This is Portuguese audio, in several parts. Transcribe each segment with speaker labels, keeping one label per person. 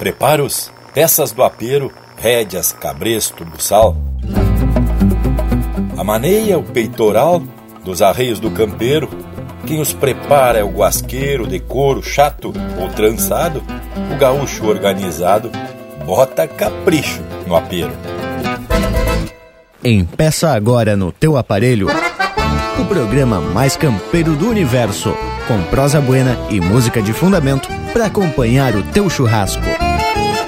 Speaker 1: Preparos, peças do apeiro, rédeas, cabresto, buçal. A maneia, o peitoral dos arreios do campeiro. Quem os prepara é o guasqueiro de couro chato ou trançado. O gaúcho organizado bota capricho no apeiro.
Speaker 2: Empeça agora no teu aparelho o programa mais campeiro do universo, com prosa buena e música de fundamento para acompanhar o teu churrasco.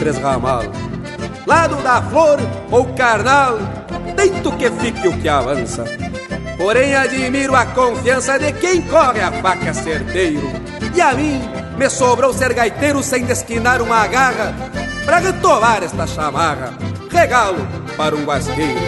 Speaker 3: Três ramal. Lado da flor ou carnal, tento que fique o que avança. Porém admiro a confiança de quem corre a faca certeiro. E a mim me sobrou ser gaiteiro sem desquinar uma garra para retomar esta chamarra. Regalo para um guasqueiro.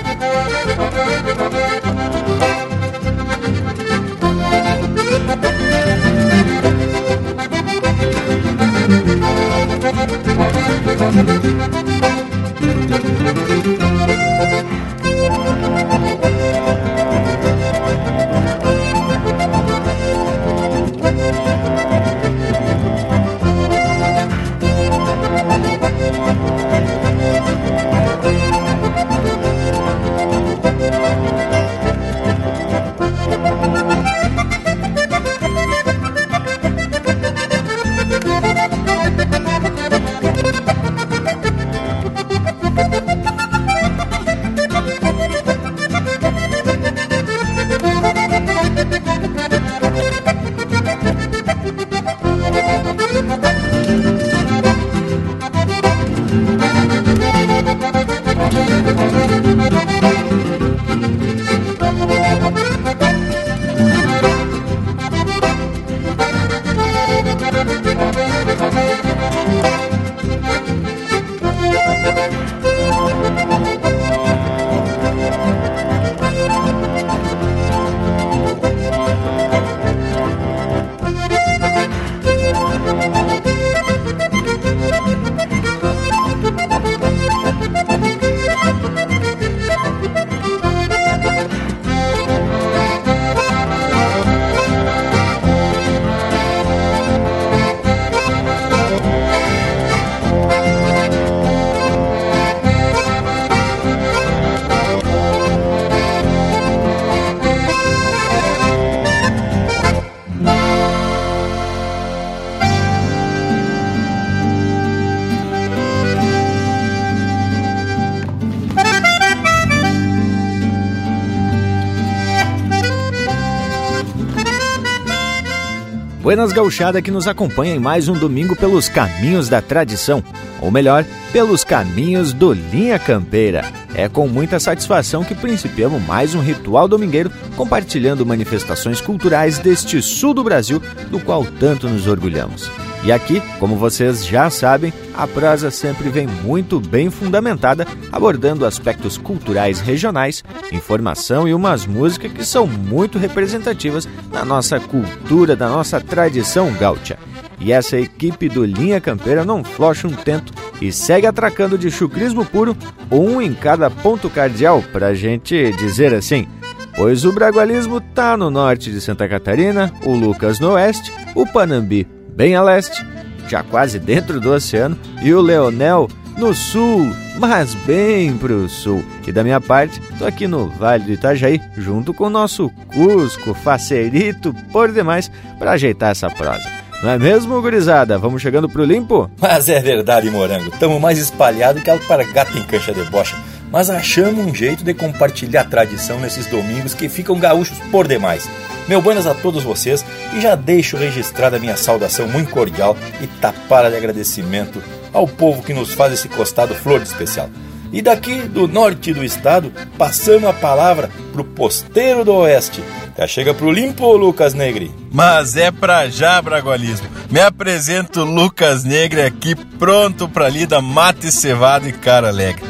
Speaker 3: Buenas gauchada que nos acompanha em mais um domingo pelos caminhos da tradição, ou melhor, pelos caminhos do Linha Campeira. É com muita satisfação que principiamos mais um ritual domingueiro compartilhando manifestações culturais deste sul do Brasil, do qual tanto nos orgulhamos. E aqui, como vocês já sabem, a prosa sempre vem muito bem fundamentada, abordando aspectos culturais regionais, informação e umas músicas que são muito representativas da nossa cultura, da nossa tradição gaúcha. E essa equipe do Linha Campeira não flocha um tento e segue atracando de chucrismo puro, um em cada ponto cardial, pra gente dizer assim. Pois o bragualismo tá no norte de Santa Catarina, o Lucas no oeste, o Panambi bem a leste, já quase dentro do oceano, e o Leonel no sul, mas bem pro sul. E da minha parte, tô aqui no Vale do Itajaí, junto com o nosso Cusco, facerito por demais, para ajeitar essa prosa. Não é mesmo, gurizada? Vamos chegando pro limpo?
Speaker 1: Mas é verdade, morango. Tamo mais espalhado que alpargata em cancha de bocha. Mas achamos um jeito de compartilhar tradição nesses domingos que ficam gaúchos por demais. Meu buenas a todos vocês e já deixo registrada a minha saudação muito cordial e tapada de agradecimento ao povo que nos faz esse costado flor de especial. E daqui do norte do estado, passamos a palavra pro posteiro do oeste. Já chega pro limpo, Lucas Negre.
Speaker 4: Mas é pra já, Bragualismo. Me apresento Lucas Negre aqui, pronto pra lida mate cevado e cara alegre.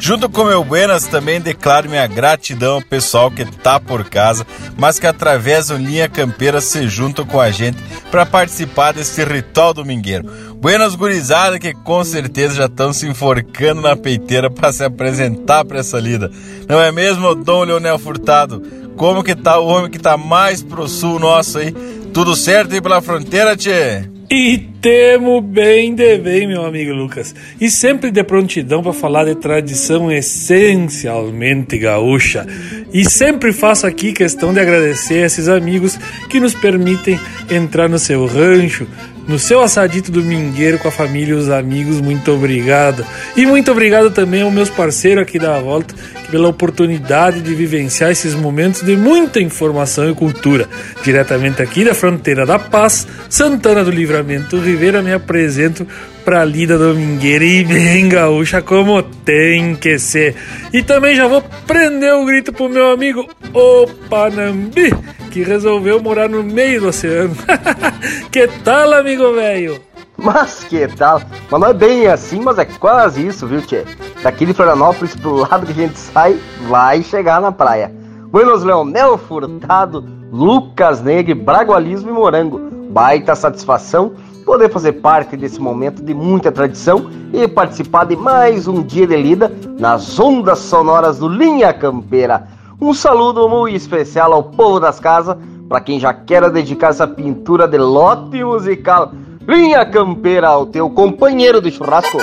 Speaker 4: Junto com meu Buenas, também declaro minha gratidão ao pessoal que tá por casa, mas que através do Linha Campeira se juntam com a gente para participar desse ritual domingueiro. Buenas gurizada que com certeza já estão se enforcando na peiteira para se apresentar para essa lida. Não é mesmo, Dom Leonel Furtado? Como que tá o homem que tá mais pro sul nosso aí? Tudo certo aí pela fronteira, tchê?
Speaker 5: E temo bem de bem, meu amigo Lucas. E sempre de prontidão para falar de tradição essencialmente gaúcha. E sempre faço aqui questão de agradecer a esses amigos que nos permitem entrar no seu rancho, no seu assadito domingueiro com a família e os amigos. Muito obrigado. E muito obrigado também aos meus parceiros aqui da volta pela oportunidade de vivenciar esses momentos de muita informação e cultura. Diretamente aqui da fronteira da Paz, Santana do Livramento, Rivera, me apresento pra lida domingueira e bem gaúcha como tem que ser. E também já vou prender o grito pro meu amigo Opanambi, que resolveu morar no meio do oceano. que tal, amigo velho?
Speaker 6: Mas que tal? Mas não é bem assim, mas é quase isso, viu, Tchê? Daqui de Florianópolis pro lado que a gente sai, vai chegar na praia. Buenos Leonel Furtado, Lucas Negre, Bragualismo e Morango. Baita satisfação poder fazer parte desse momento de muita tradição e participar de mais um dia de lida nas ondas sonoras do Linha Campeira. Um saludo muito especial ao povo das casas, para quem já quer dedicar essa pintura de lote musical. Linha Campeira, o teu companheiro de churrasco.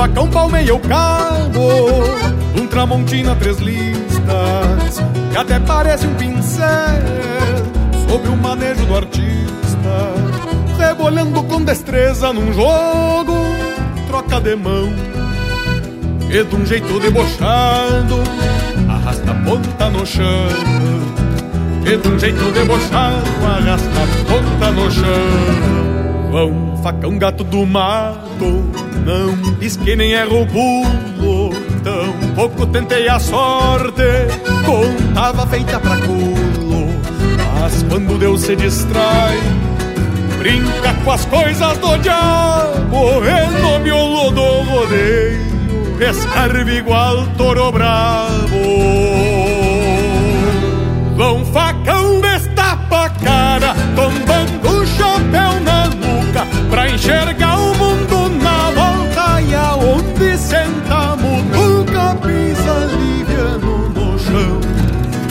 Speaker 7: Facão palmeia o cabo Um tramontina três listas Que até parece um pincel Sobre o manejo do artista rebolhando com destreza num jogo, troca de mão. E de um jeito debochado, arrasta a ponta no chão. E de um jeito debochado, arrasta a ponta no chão. Vão, facão gato do mato, não pisque nem erra o pulo. Tão pouco tentei a sorte, contava feita pra culo. Mas quando Deus se distrai, brinca com as coisas do diabo, e no miolo do rodeio, escarve igual toro bravo. Vão facão destapa a cara, tombando o chapéu na nuca, pra enxergar o mundo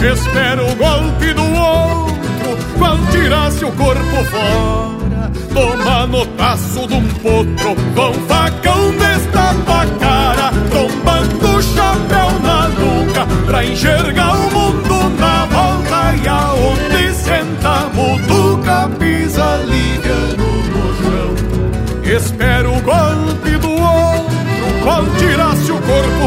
Speaker 7: Espero o golpe do outro, quando tirasse o corpo fora. Toma no taço de um potro, com facão destapa a cara, tombando o chapéu na nuca, pra enxergar o mundo na volta. E aonde sentamos, nunca pisa liviano no chão. Espero o golpe do outro, qual tirasse o corpo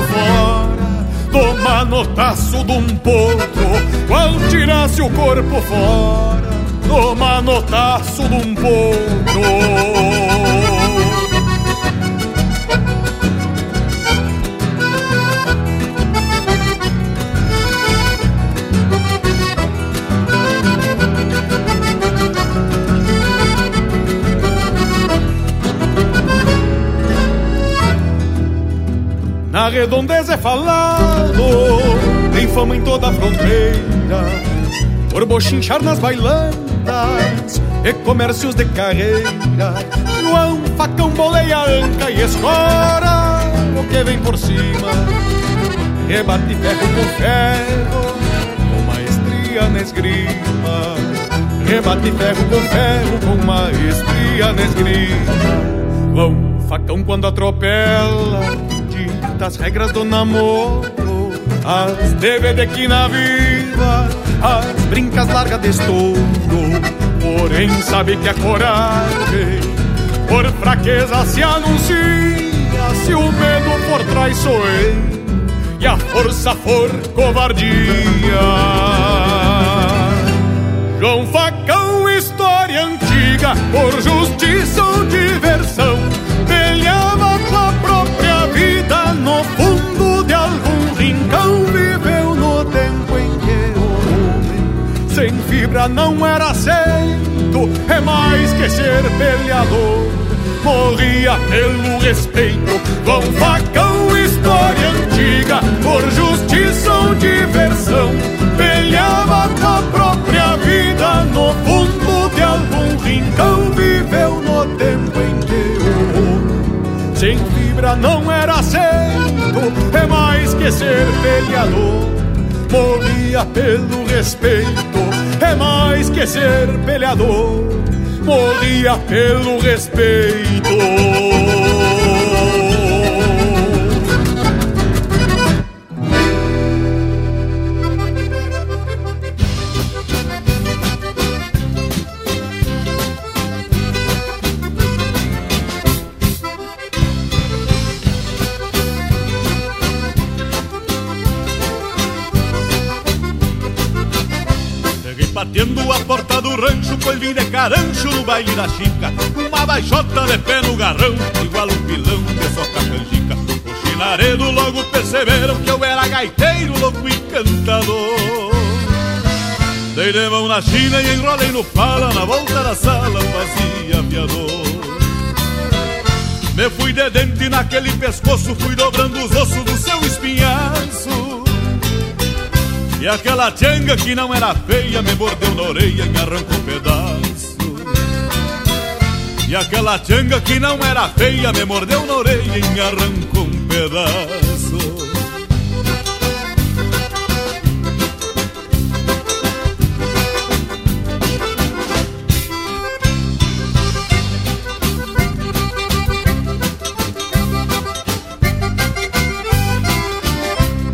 Speaker 7: no taço de um potro, qual tirasse o corpo fora no manotaço de um potro. Na redondeza é falado, fama em toda a fronteira, por bochinchar nas bailantes e comércios de carreira. João, facão, boleia, anca e escora o que vem por cima. Rebate ferro com ferro, com maestria na esgrima.
Speaker 8: rebate ferro com ferro com maestria nesgrima. Vão facão quando atropela, dita as regras do namoro, as DVD que na viva, as brincas largas de estouro. Porém sabe que a coragem por fraqueza se anuncia, se o medo for traiçoeiro e a força for covardia. João Facão, história antiga, por justiça ou fibra não era aceito, é mais que ser peleador. Morria pelo respeito, João Facão, história antiga, por justiça ou diversão, peleava com a própria vida no fundo de algum rincão. Viveu no tempo em que o homem sem fibra não era aceito, é mais que ser peleador. Morria pelo respeito, é mais que ser peleador. Morria pelo respeito.
Speaker 9: Vim de carancho no baile da chica. Uma baixota de pé no garrão, igual um pilão de soca canjica. O chinaredo logo perceberam que eu era gaiteiro, louco e cantador. Dei de mão na china e enrolei no pala, na volta da sala fazia aviador. Me fui de dente naquele pescoço, fui dobrando os ossos do seu espinhaço. E aquela tchanga que não era feia me mordeu na orelha e me arrancou um pedaço. E aquela tchanga que não era feia me mordeu na orelha e me arrancou um pedaço.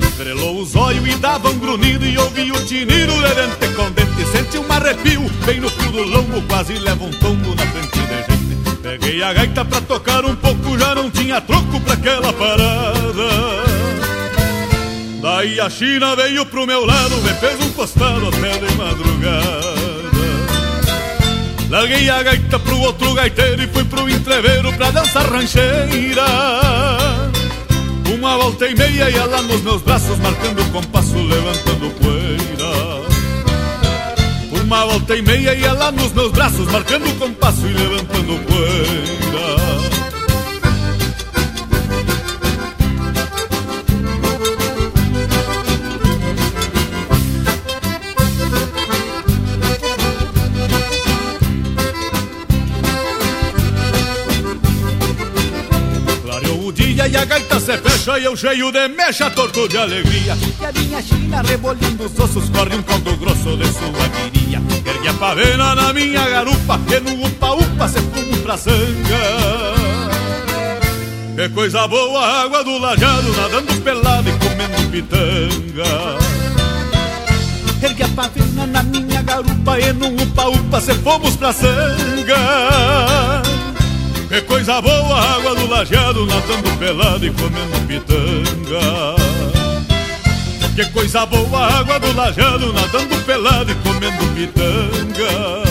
Speaker 9: Estrelou e ouvi o tinido de dente com dente Senti um arrepio. Bem no fio do lombo Quase leva um tombo na frente da gente. Peguei a gaita pra tocar um pouco Já não tinha troco pra aquela parada. Daí a China veio pro meu lado Me fez um costado até de madrugada. Larguei a gaita pro outro gaiteiro E fui pro entreveiro pra dançar rancheira uma volta e meia e ela nos meus braços Marcando o compasso, levantando poeira. Uma volta e meia e ela nos meus braços Marcando o compasso e levantando poeira E eu cheio de mecha, torto de alegria. E a minha china rebolindo os ossos Corre um caldo grosso de sua viria Ergue a pavena na minha garupa Que no upa-upa se fuma pra sanga. Que coisa boa a água do lajado Nadando pelado e comendo pitanga. Ergue a pavena na minha garupa E no upa-upa se fomos pra sanga que coisa boa, a água do lajeado nadando pelado e comendo pitanga. Que coisa boa, a água do lajeado nadando pelado e comendo pitanga.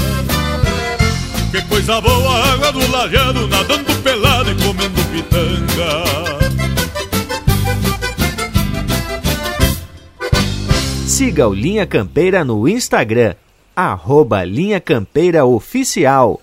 Speaker 9: Que coisa boa, a água do lajeado nadando pelado e comendo pitanga.
Speaker 3: Siga o Linha Campeira no Instagram, arroba Linha Campeira Oficial.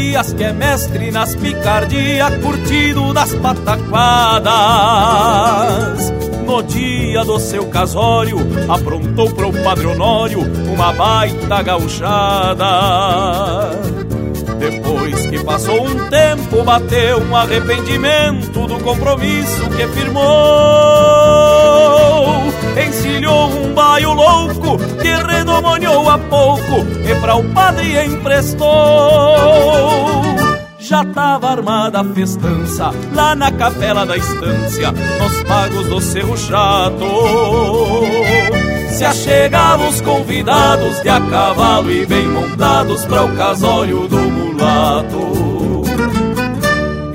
Speaker 10: Que é mestre nas picardias, curtido das pataquadas. no dia do seu casório, aprontou para o Padre Honório uma baita gauchada. Depois que passou um tempo, bateu um arrependimento do compromisso que firmou. Encilhou um baio louco que redomoniou a pouco e para o padre emprestou. Já tava armada a festança lá na capela da estância, nos pagos do Cerro Chato se achegavam os convidados de a cavalo e bem montados para o casório do mulato.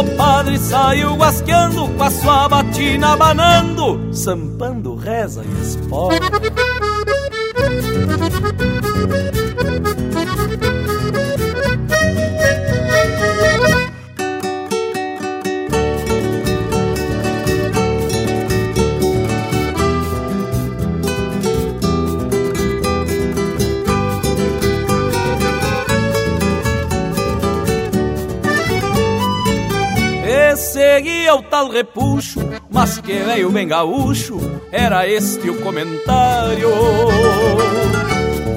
Speaker 10: O padre saiu guasqueando com a sua batina abanando, sampando, reza e espora. Seguia o tal repuxo, mas que veio bem gaúcho, era este o comentário.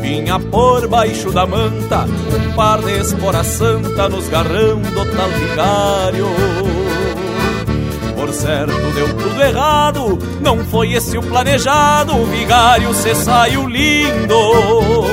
Speaker 10: Vinha por baixo da manta, um par de espora santa nos garrão do tal vigário. Por certo deu tudo errado, não foi esse o planejado, o vigário se saiu lindo.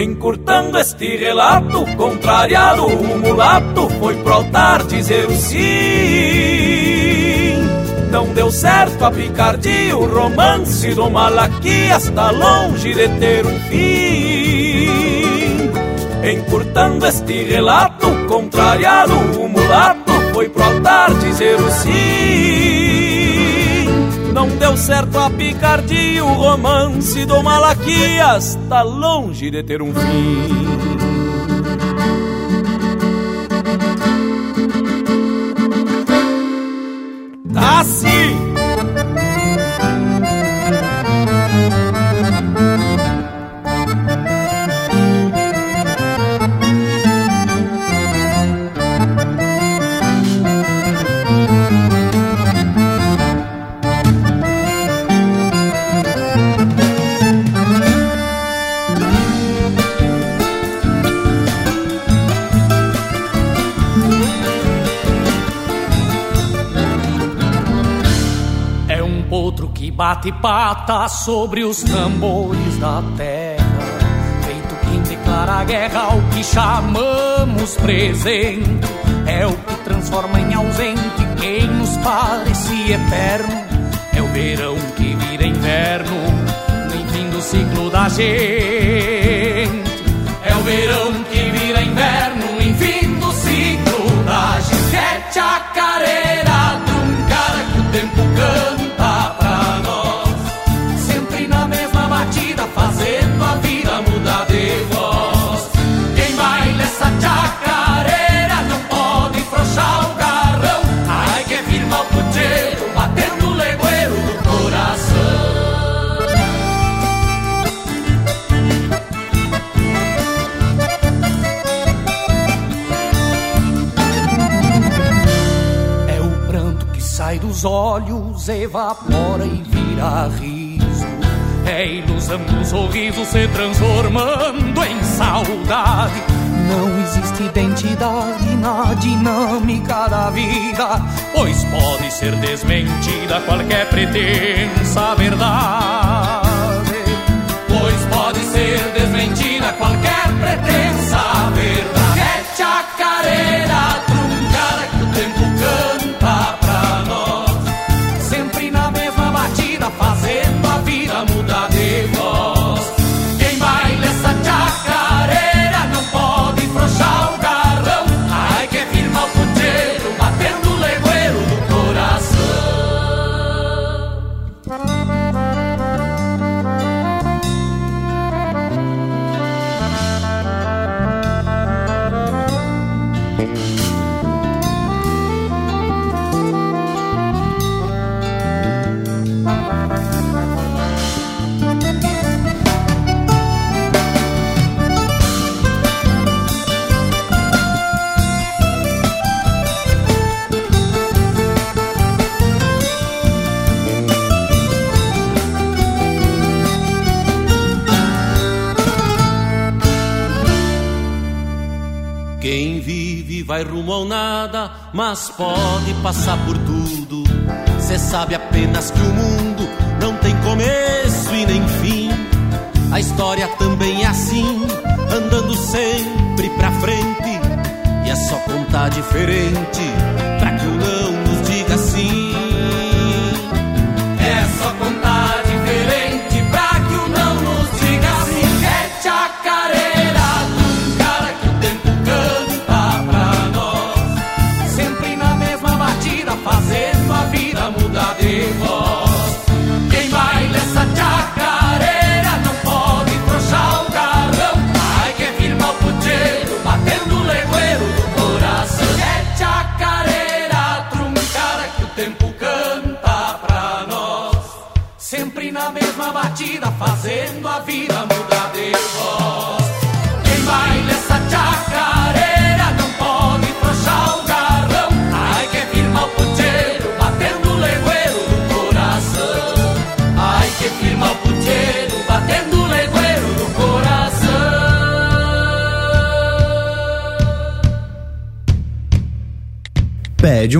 Speaker 10: Encurtando este relato, contrariado, o mulato foi pro altar dizer o sim. Não deu certo a picardia, o romance do Malaquias está longe de ter um fim. Encurtando este relato, contrariado, o mulato foi pro altar dizer o sim. Não deu certo a picardia, o romance do Malaquias tá longe de ter um fim. Tá sim! Bate pata sobre os tambores da terra, feito quem declara guerra ao que chamamos presente, é o que transforma em ausente quem nos parece eterno, é o verão que vira inverno, no fim do ciclo da gente, é o verão os olhos evapora e vira riso. É ilusão do sorriso se transformando em saudade. Não existe identidade na dinâmica da vida, pois pode ser desmentida qualquer pretensa verdade. Pois pode ser desmentida qualquer pretensa verdade.
Speaker 11: Rumo ao nada, mas pode passar por tudo. Cê sabe apenas que o mundo não tem começo e nem fim. A história também é assim, andando sempre pra frente. E é só contar diferente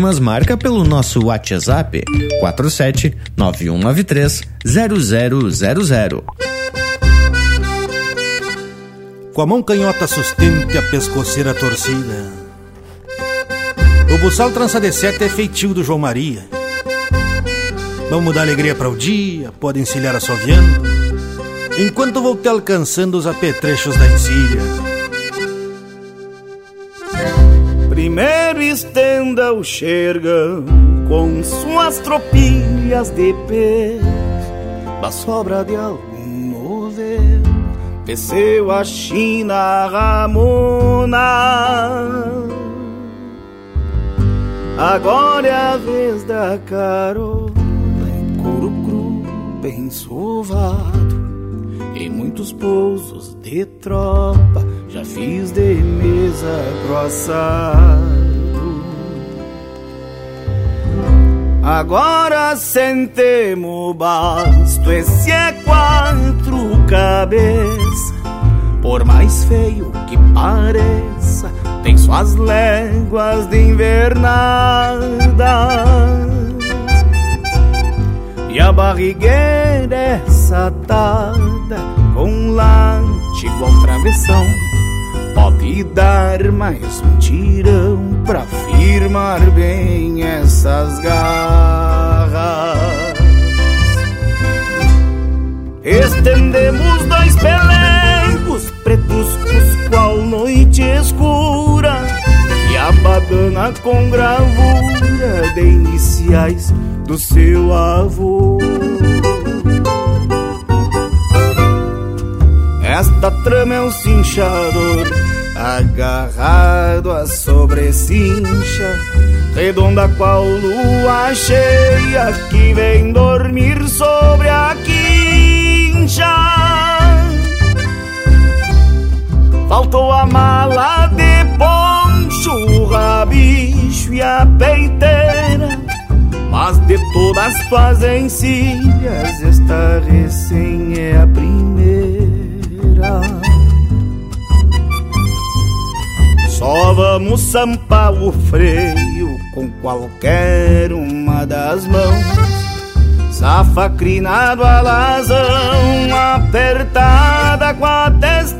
Speaker 2: Pede umas marcas pelo nosso WhatsApp 47 9193 0000.
Speaker 12: Com a mão canhota sustente a pescoceira torcida. O buçal trança de seta é feitio do João Maria. Vamos dar alegria para o dia, pode encilhar assoviando, enquanto vou te alcançando os apetrechos da encilha.
Speaker 13: Estenda o xergão com suas tropilhas de pé. Da sobra de algum novelo desceu a China Ramona. Agora é a vez da carona em couro cru bem sovado e muitos pousos de tropa já fiz de mesa pro Agora sentemos basto, esse é quatro cabeça. Por mais feio que pareça, tem suas léguas de invernada. E a barrigueira é satada com late igual travessão. Pode dar mais um tirão pra firmar bem essas garras. Estendemos dois pelegos pretos qual noite escura e a badana com gravura de iniciais do seu avô. Esta trama é um cinchador agarrado à sobrecincha, redonda qual lua cheia que vem dormir sobre a quincha. Faltou a mala de poncho, o rabicho e a peiteira. Mas de todas tuas encilhas, esta recém é a primeira. Só vamos sampar o freio com qualquer uma das mãos. Safa crinado alazão, apertada com a testeira.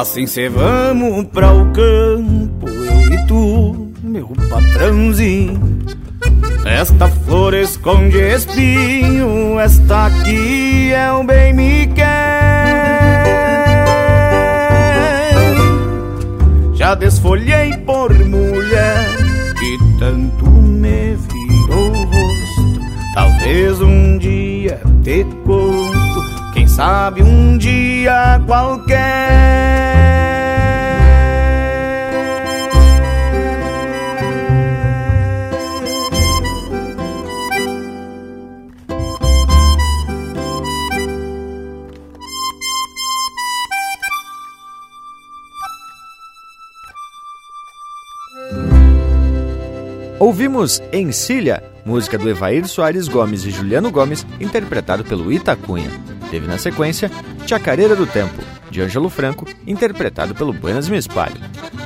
Speaker 13: Assim cê vamos pra o campo, eu e tu, meu patrãozinho. Esta flor esconde espinho, esta aqui é o bem me quer. Já desfolhei por mulher que tanto me virou o rosto. Talvez um dia te conto, quem sabe um dia qualquer.
Speaker 3: Ouvimos Encilha, música do Evair Soares Gomes e Juliano Gomes, interpretado pelo Itacunha. Teve na sequência Chacareira do Tempo, de Ângelo Franco, interpretado pelo Buenas Me Espalho.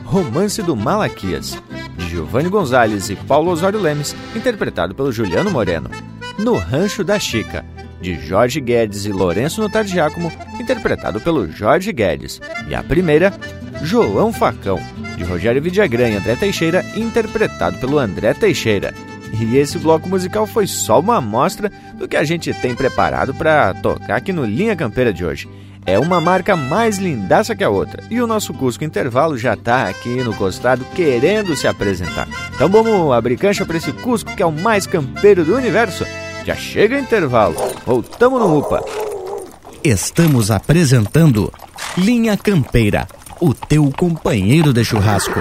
Speaker 3: Romance do Malaquias, de Giovanni Gonzalez e Paulo Osório Lemes, interpretado pelo Juliano Moreno. No Rancho da Chica, de Jorge Guedes e Lourenço Notar Giacomo, interpretado pelo Jorge Guedes. E a primeira, João Facão, de Rogério Vidagrã e André Teixeira, interpretado pelo André Teixeira. E esse bloco musical foi só uma amostra do que a gente tem preparado para tocar aqui no Linha Campeira de hoje. É uma marca mais lindaça que a outra. E o nosso Cusco Intervalo já está aqui no costado querendo se apresentar. Então vamos abrir cancha para esse Cusco que é o mais campeiro do universo. Já chega intervalo. Voltamos no UPA.
Speaker 2: Estamos apresentando Linha Campeira, o teu companheiro de churrasco.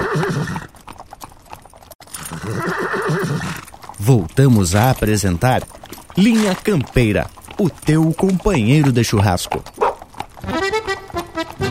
Speaker 2: Voltamos a apresentar Linha Campeira, o teu companheiro de churrasco.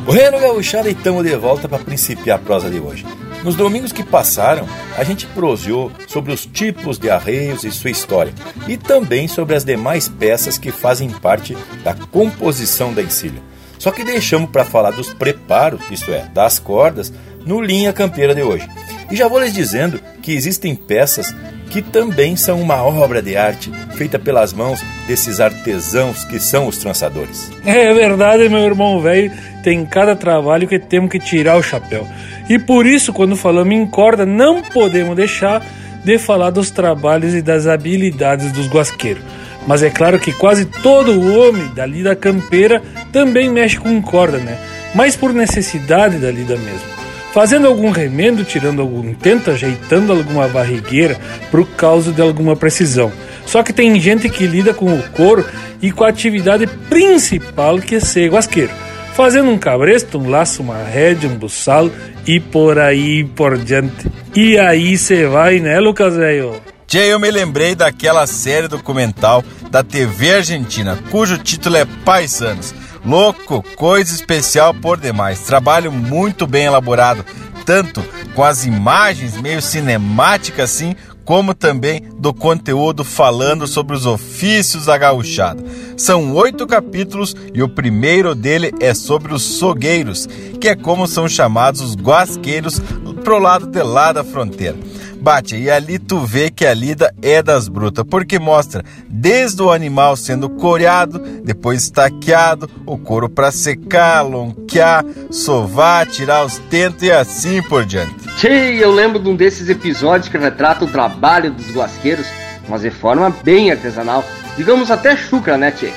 Speaker 1: Bueno, gauchada, e estamos de volta para principiar a prosa de hoje. Nos domingos que passaram, a gente proseou sobre os tipos de arreios e sua história, e também sobre as demais peças que fazem parte da composição da encilha. Só que deixamos para falar dos preparos, isto é, das cordas, no Linha Campeira de hoje. E já vou lhes dizendo que existem peças que também são uma obra de arte feita pelas mãos desses artesãos que são os trançadores.
Speaker 5: É verdade, meu irmão velho, tem cada trabalho que temos que tirar o chapéu. E por isso, quando falamos em corda, não podemos deixar de falar dos trabalhos e das habilidades dos guasqueiros. Mas é claro que quase todo homem dali da campeira também mexe com corda, né? Mas por necessidade da lida mesmo. Fazendo algum remendo, tirando algum tento, ajeitando alguma barrigueira por causa de alguma precisão. Só que tem gente que lida com o couro e com a atividade principal que é ser guasqueiro. Fazendo um cabresto, um laço, uma rédea, um buçal e por aí por diante. E aí você vai, né, Lucas velho?
Speaker 4: Tchê, eu me lembrei daquela série documental da TV Argentina, cujo título é Paisanos. Louco, coisa especial por demais. Trabalho muito bem elaborado, tanto com as imagens meio cinemáticas assim, como também do conteúdo falando sobre os ofícios da gauchada. São oito capítulos e o primeiro dele é sobre os sogueiros, que é como são chamados os guasqueiros pro lado de lá da fronteira. Bate, e ali tu vê que a lida é das brutas, porque mostra desde o animal sendo coreado, depois estaqueado, o couro para secar, lonquear, sovar, tirar os tentos e assim por diante.
Speaker 6: Tchê, eu lembro de um desses episódios que retrata o trabalho dos guasqueiros, mas de forma bem artesanal, digamos até chucra, né, Tchê?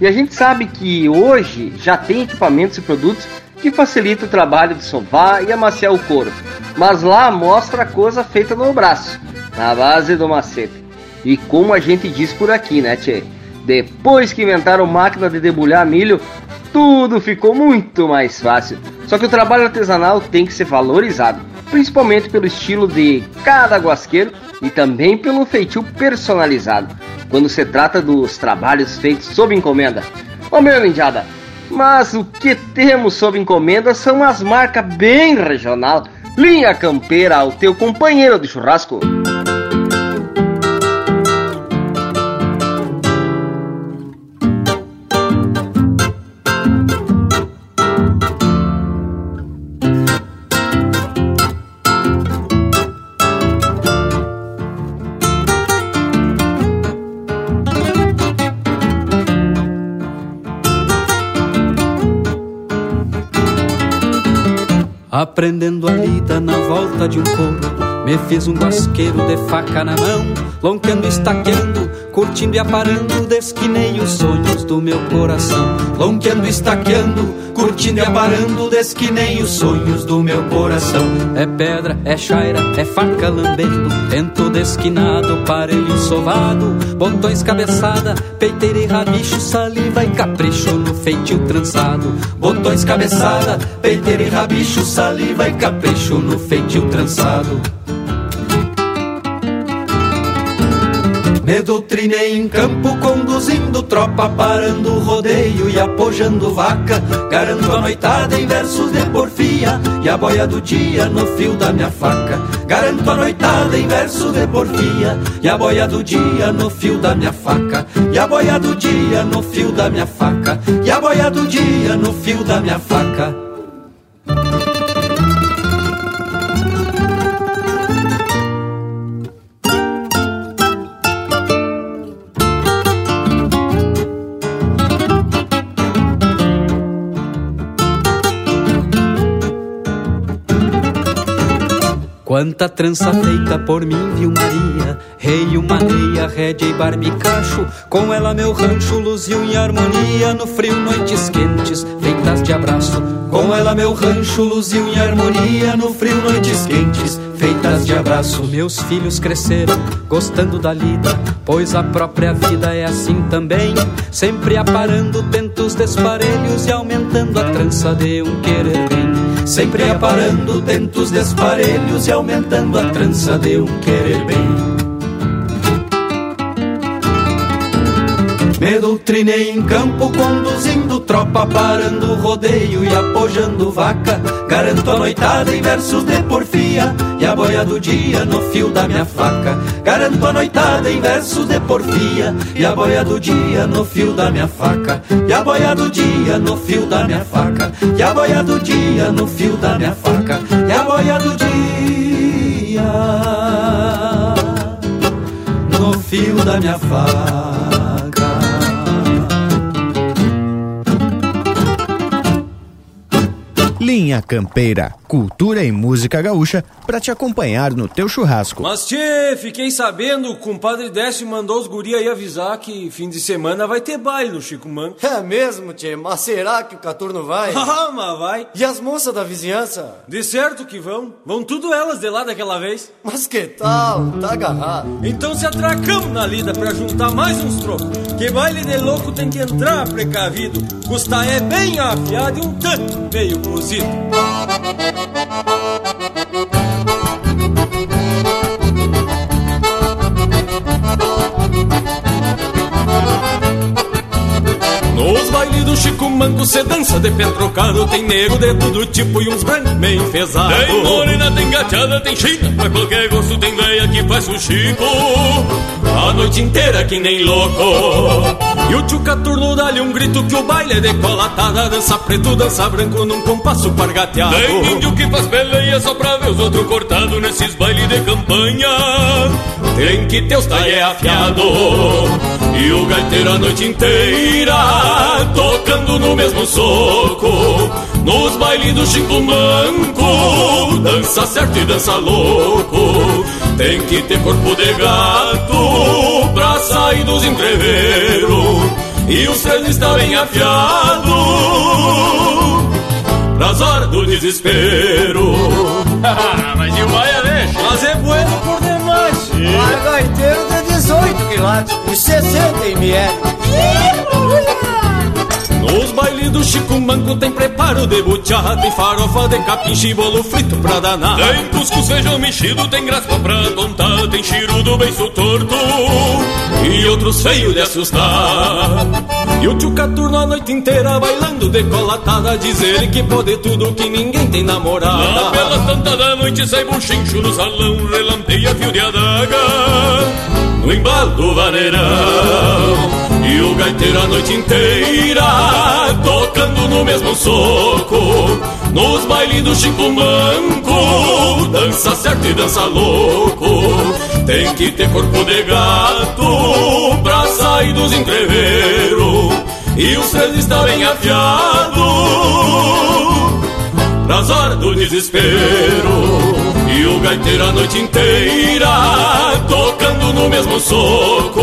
Speaker 6: E a gente sabe que hoje já tem equipamentos e produtos que facilitam o trabalho de sovar e amaciar o couro. Mas lá mostra a coisa feita no braço, na base do macete. E como a gente diz por aqui, né, Tchê? Depois que inventaram máquina de debulhar milho, tudo ficou muito mais fácil. Só que o trabalho artesanal tem que ser valorizado, principalmente pelo estilo de cada guasqueiro e também pelo feitio personalizado, quando se trata dos trabalhos feitos sob encomenda. Ô meu indiada, mas o que temos sob encomenda são as marcas bem regional. Linha Campeira, o teu companheiro de churrasco.
Speaker 14: Aprendendo a lida na volta de um coro me fiz um basqueiro de faca na mão, lonqueando estaqueando, curtindo e aparando, desquinei os sonhos do meu coração. Lonqueando estaqueando, curtindo e aparando, desquinei os sonhos do meu coração. É pedra, é chaira, é faca lambendo, tento desquinado, parelho sovado, botões cabeçada, peiteira e rabicho, saliva e capricho no feitio trançado. Botões cabeçada, peiteira e rabicho, saliva e capricho no feitio trançado. Me doutrinei em campo, conduzindo tropa, parando rodeio e apojando vaca. Garanto a noitada em versos de porfia e a boia do dia no fio da minha faca. Garanto a noitada em versos de porfia e a boia do dia no fio da minha faca. E a boia do dia no fio da minha faca. E a boia do dia no fio da minha faca. Quanta trança feita por mim, viu Maria? Rei, uma meia, rédea e barbicacho. Com ela meu rancho luziu em harmonia. No frio, noites quentes, feitas de abraço. Com ela meu rancho luziu em harmonia. No frio, noites quentes, feitas de abraço. Meus filhos cresceram, gostando da lida. Pois a própria vida é assim também. Sempre aparando tentos desparelhos e aumentando a trança de um querer bem. Sempre aparando tentos desparelhos e aumentando a trança de um querer bem. Me doutrinei em campo, conduzindo tropa, parando rodeio e apojando vaca. Garanto a noitada em versos de porfia e a boia do dia no fio da minha faca. Garanto a noitada em versos de porfia e a boia do dia no fio da minha faca. E a boia do dia no fio da minha faca. E a boia do dia no fio da minha faca. E a boia do dia no fio da minha faca.
Speaker 3: Linha Campeira, cultura e música gaúcha para te acompanhar no teu churrasco.
Speaker 15: Mas tchê, fiquei sabendo, o compadre Décio mandou os guri aí avisar que fim de semana vai ter baile no Chico Manco.
Speaker 16: É mesmo, tchê, mas será que o Caturno vai?
Speaker 15: ah, mas vai.
Speaker 16: E as moças da vizinhança?
Speaker 15: De certo que vão. Vão tudo elas de lá daquela vez.
Speaker 16: Mas que tal? Tá agarrado.
Speaker 15: Então se atracamos na lida pra juntar mais uns trocos. Que baile de louco tem que entrar precavido. Custa é bem afiado e um tanto meio cozido.
Speaker 17: Nos bailes do Chico Manco cê dança de pé trocado Tem nego de todo tipo e uns brancos meio enfesados Tem morena, tem gateada, tem china Pra qualquer gosto tem velha que faz o Chico. A noite inteira que nem louco. E o tio Caturno dá-lhe um grito que o baile é decolatada Dança preto, dança branco num compasso pargateado. Tem índio que faz peleia só pra ver os outros cortados Nesses bailes de campanha. Tem que ter os talher afiado E o gaiteiro a noite inteira Tocando no mesmo soco Nos bailes do Chico Manco Dança certo e dança louco. Tem que ter corpo de gato Pra sair dos entreveiros E os três está bem afiado Pras horas do desespero.
Speaker 15: Mas e o baia deixa? Mas é bueno por demais.
Speaker 16: Vai gaiteiro de 18 quilates e 60 ml
Speaker 17: Nos bailes do Chico Manco tem preparo de buchá Tem farofa de capim, bolo frito pra danar. Tem cuscuz, feijão mexido, tem graspa pra tontar Tem cheiro do beiço torto e outros feios de assustar. E o tio Caturno a noite inteira bailando decolatada Diz ele que pode tudo, que ninguém tem namorada. Na bela tanta da noite sai buchincho no salão Relampeia fio de adaga no embalo do vaneirão. E o gaiteiro a noite inteira Tocando no mesmo soco. Nos bailes do Chico Manco Dança certo e dança louco. Tem que ter corpo de gato Pra sair dos entreveiros E os três está bem afiado pras horas do desespero. E o gaiteiro a noite inteira, tocando no mesmo soco,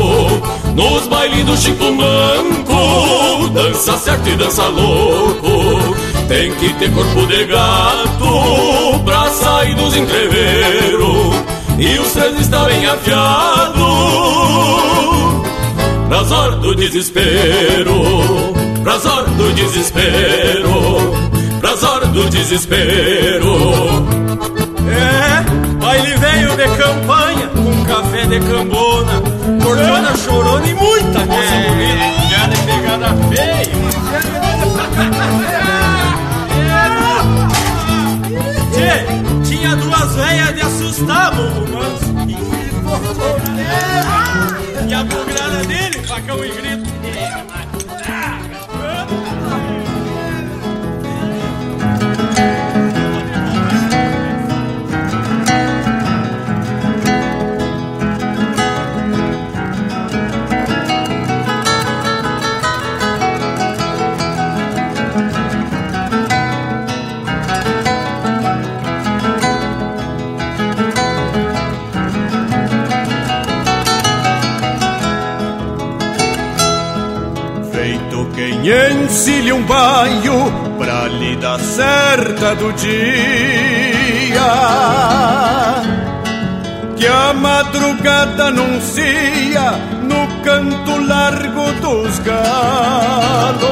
Speaker 17: nos bailes do Chico Manco, dança certo e dança louco. Tem que ter corpo de gato pra sair dos entreveiros. E os três estão bem afiados Pras horas do desespero Pras horas do desespero Pras horas do desespero
Speaker 18: Com café de cambona Cortona, chorona e muita moça
Speaker 19: É.
Speaker 18: bonita
Speaker 19: Já de pegada
Speaker 18: Tchê, tinha duas velhas de assustar, manso. E a bugrada dele, facão e grito.
Speaker 8: Quem encilha um baio pra lida certa do dia. Que a madrugada anuncia no canto largo dos galos.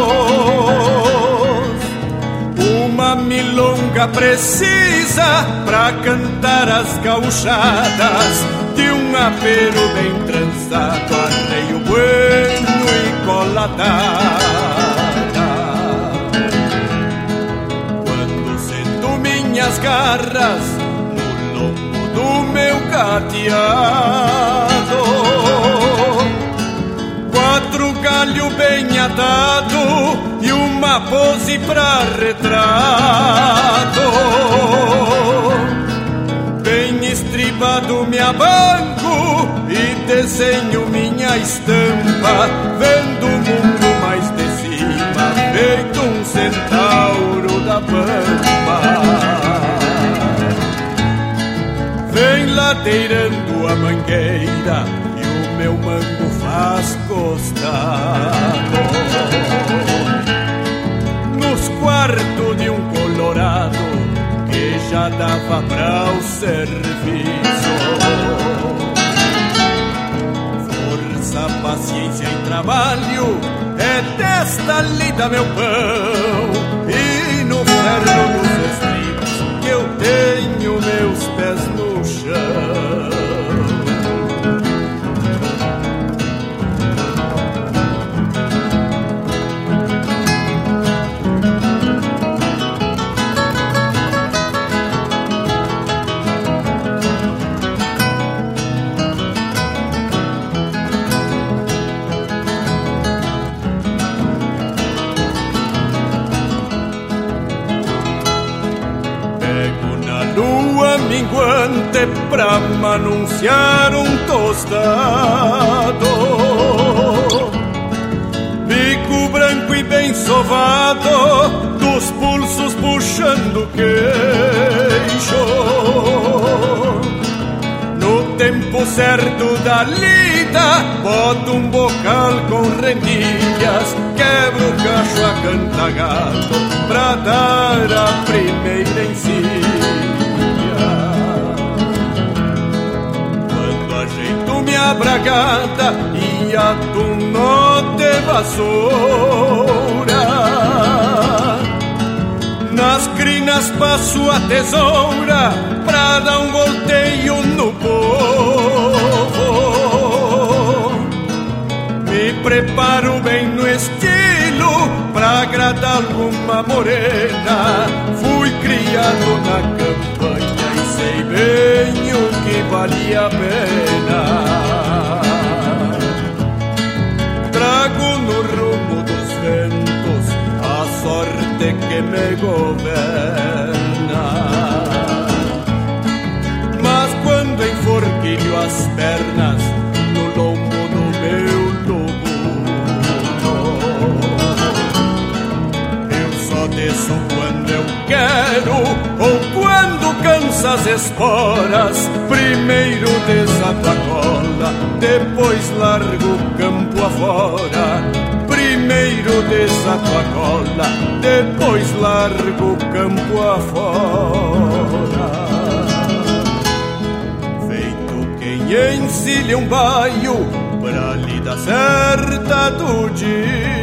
Speaker 8: Uma milonga precisa pra cantar as gauchadas De um apero bem trançado, arreio bueno e cola minhas garras no lombo do meu cateado Quatro galho bem atado e uma pose pra retrato. Bem estribado me abanco e desenho minha estampa Vendo o mundo mais de cima, feito um centauro da pampa Ladeirando a mangueira e o meu mango faz costado Nos quartos de um colorado que já dava pra o serviço. Força, paciência e trabalho é desta lida meu pão Pego na lua minguante pra anunciar um tostado. Bico branco e bem sovado Dos pulsos puxando queixo. No tempo certo da lida Boto um bocal com rendilhas Quebro o cacho a cantagado Pra dar a primeira encilha Quando ajeito minha bragada E ato nó de vassoura Nas crinas passo a tesoura Pra dar um volteio no povo. Me preparo bem no estilo alguma morena Fui criado na campanha E sei bem o que vale a pena. Trago no rumo dos ventos A sorte que me governa. Mas quando enforquilho as pernas ou quando cansa as esporas. Primeiro desato a cola, depois largo o campo afora. Primeiro desato a cola, depois largo o campo afora. Feito quem encilha um baio pra lida certa do dia.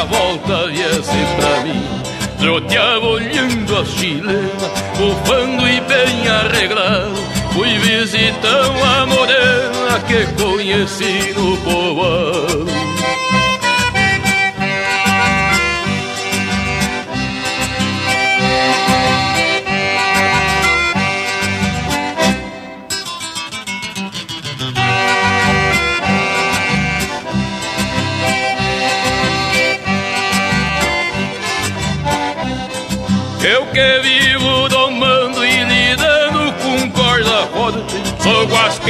Speaker 17: A volta viesse pra mim. Troteava olhando a chilena, bufando e bem arreglado. Fui visitar uma morena que conheci no povoado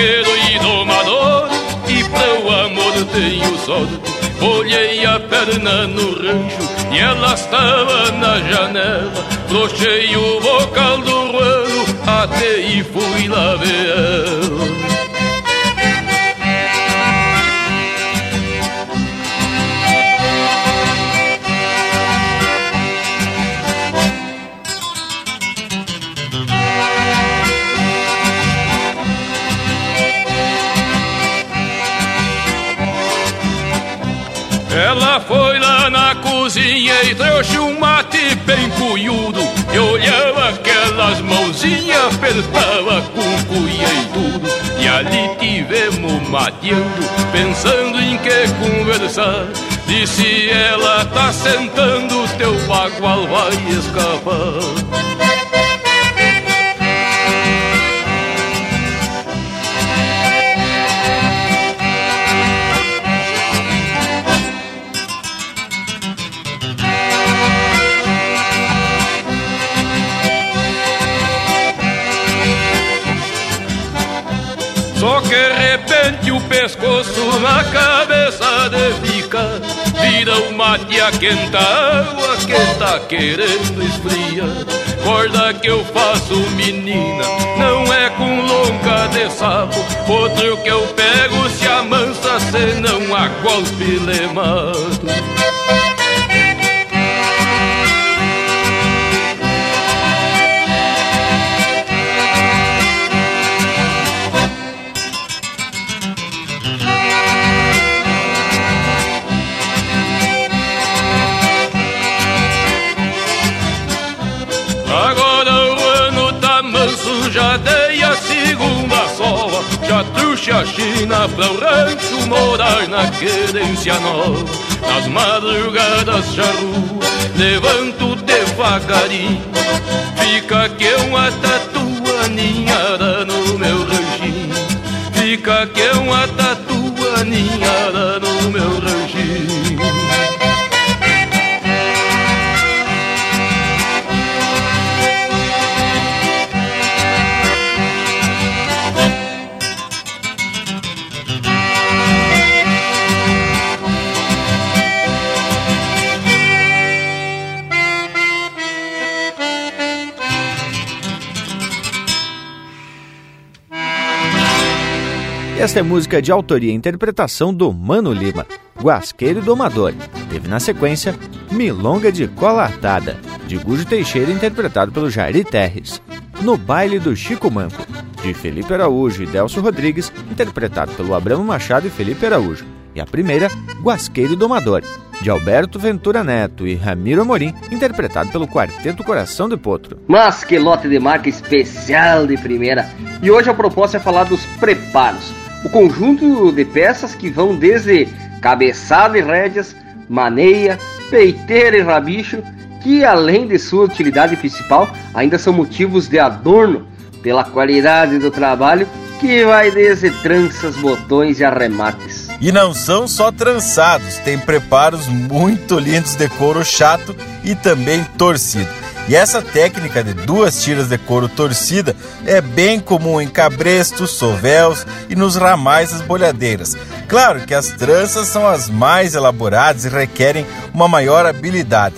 Speaker 17: Sou guasqueiro e domador E para o amor tenho sorte Olhei a perna no rancho E ela estava na janela. Brochei o vocal do ruano Até e fui lá ver ela Ela foi lá na cozinha e trouxe um mate bem cunhudo E olhava aquelas mãozinhas, apertava com cuia e tudo. E ali tivemos mateando, pensando em que conversar. Disse ela, tá sentando, teu bagual vai escapar repente o pescoço na cabeça de ficar Vira o mate a quenta água que tá querendo esfriar Corda que eu faço menina, não é com longa de sapo. Outro que eu pego se amansa, senão a golpe le China pra o rancho morar na querência Nas madrugadas charrua, levanto devagarinho. Fica que uma tatua ninhada no meu ranchinho Fica que uma tatua ninhada no meu ranchinho
Speaker 3: Esta é música de autoria e interpretação do Mano Lima, Guasqueiro Domador. Teve na sequência Milonga de Cola Atada, de Gujo Teixeira, interpretado pelo Jairi Terres. No Baile do Chico Manco, de Felipe Araújo e Delcio Rodrigues, interpretado pelo Abramo Machado e Felipe Araújo. E a primeira, Guasqueiro Domador, de Alberto Ventura Neto e Ramiro Amorim, interpretado pelo Quarteto Coração de Potro.
Speaker 6: Mas que lote de marca especial de primeira. E hoje a proposta é falar dos preparos. O conjunto de peças que vão desde cabeçada e rédeas, maneia, peiteira e rabicho, que além de sua utilidade principal, ainda são motivos de adorno pela qualidade do trabalho que vai desde tranças, botões e arremates.
Speaker 4: E não são só trançados, tem preparos muito lindos de couro chato e também torcido. E essa técnica de duas tiras de couro torcida é bem comum em cabrestos, sovéus e nos ramais das bolhadeiras. Claro que as tranças são as mais elaboradas e requerem uma maior habilidade.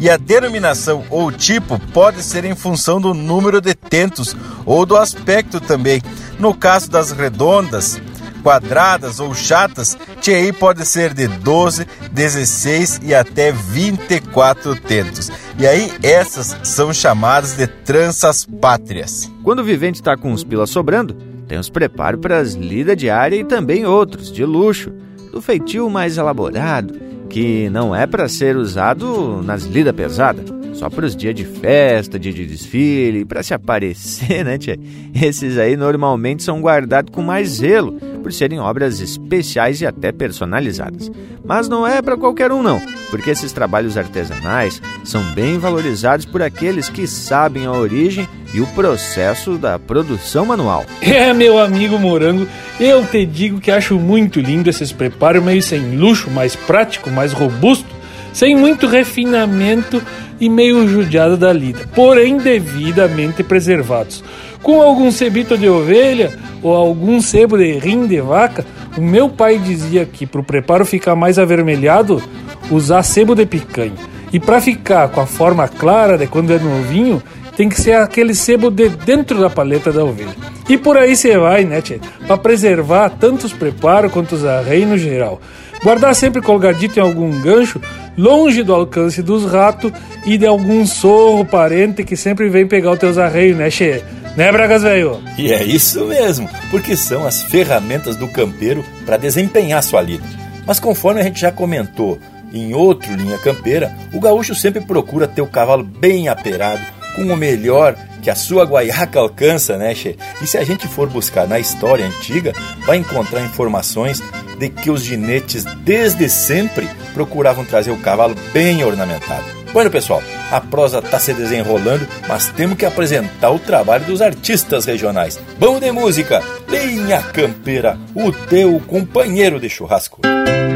Speaker 4: E a denominação ou tipo pode ser em função do número de tentos ou do aspecto também. No caso das redondas, quadradas ou chatas, TI pode ser de 12, 16 e até 24 tentos. E aí essas são chamadas de tranças pátrias.
Speaker 3: Quando o vivente está com os pilas sobrando, tem os preparos para as lidas diárias e também outros, de luxo, do feitio mais elaborado, que não é para ser usado nas lidas pesadas só para os dias de festa, dia de desfile, para se aparecer, né, tia? Esses aí normalmente são guardados com mais zelo, por serem obras especiais e até personalizadas. Mas não é para qualquer um, não, porque esses trabalhos artesanais são bem valorizados por aqueles que sabem a origem e o processo da produção manual.
Speaker 5: É, meu amigo Morango, eu te digo que acho muito lindo esses preparos meio sem luxo, mais prático, mais robusto, sem muito refinamento e meio judiado da lida, porém devidamente preservados. Com algum cebito de ovelha ou algum sebo de rim de vaca, o meu pai dizia que para o preparo ficar mais avermelhado, usar sebo de picanha. E para ficar com a forma clara de quando é novinho, tem que ser aquele sebo de dentro da paleta da ovelha. E por aí você vai, né, tchê? Preservar tanto os preparos quanto os arreios no geral. Guardar sempre colgadito em algum gancho, longe do alcance dos ratos e de algum sorro parente que sempre vem pegar os teus arreios, né, Che? Né, Bragas velho?
Speaker 1: E é isso mesmo, porque são as ferramentas do campeiro para desempenhar sua lida. Mas conforme a gente já comentou em outro Linha Campeira, o gaúcho sempre procura ter o cavalo bem aperado, com o melhor que a sua guaiaca alcança, né, Che? E se a gente for buscar na história antiga, vai encontrar informações de que os ginetes desde sempre procuravam trazer o cavalo bem ornamentado. Bueno, pessoal, a prosa está se desenrolando, mas temos que apresentar o trabalho dos artistas regionais. Vamos de música! Linha Campeira, o teu companheiro de churrasco.
Speaker 9: Enxuguei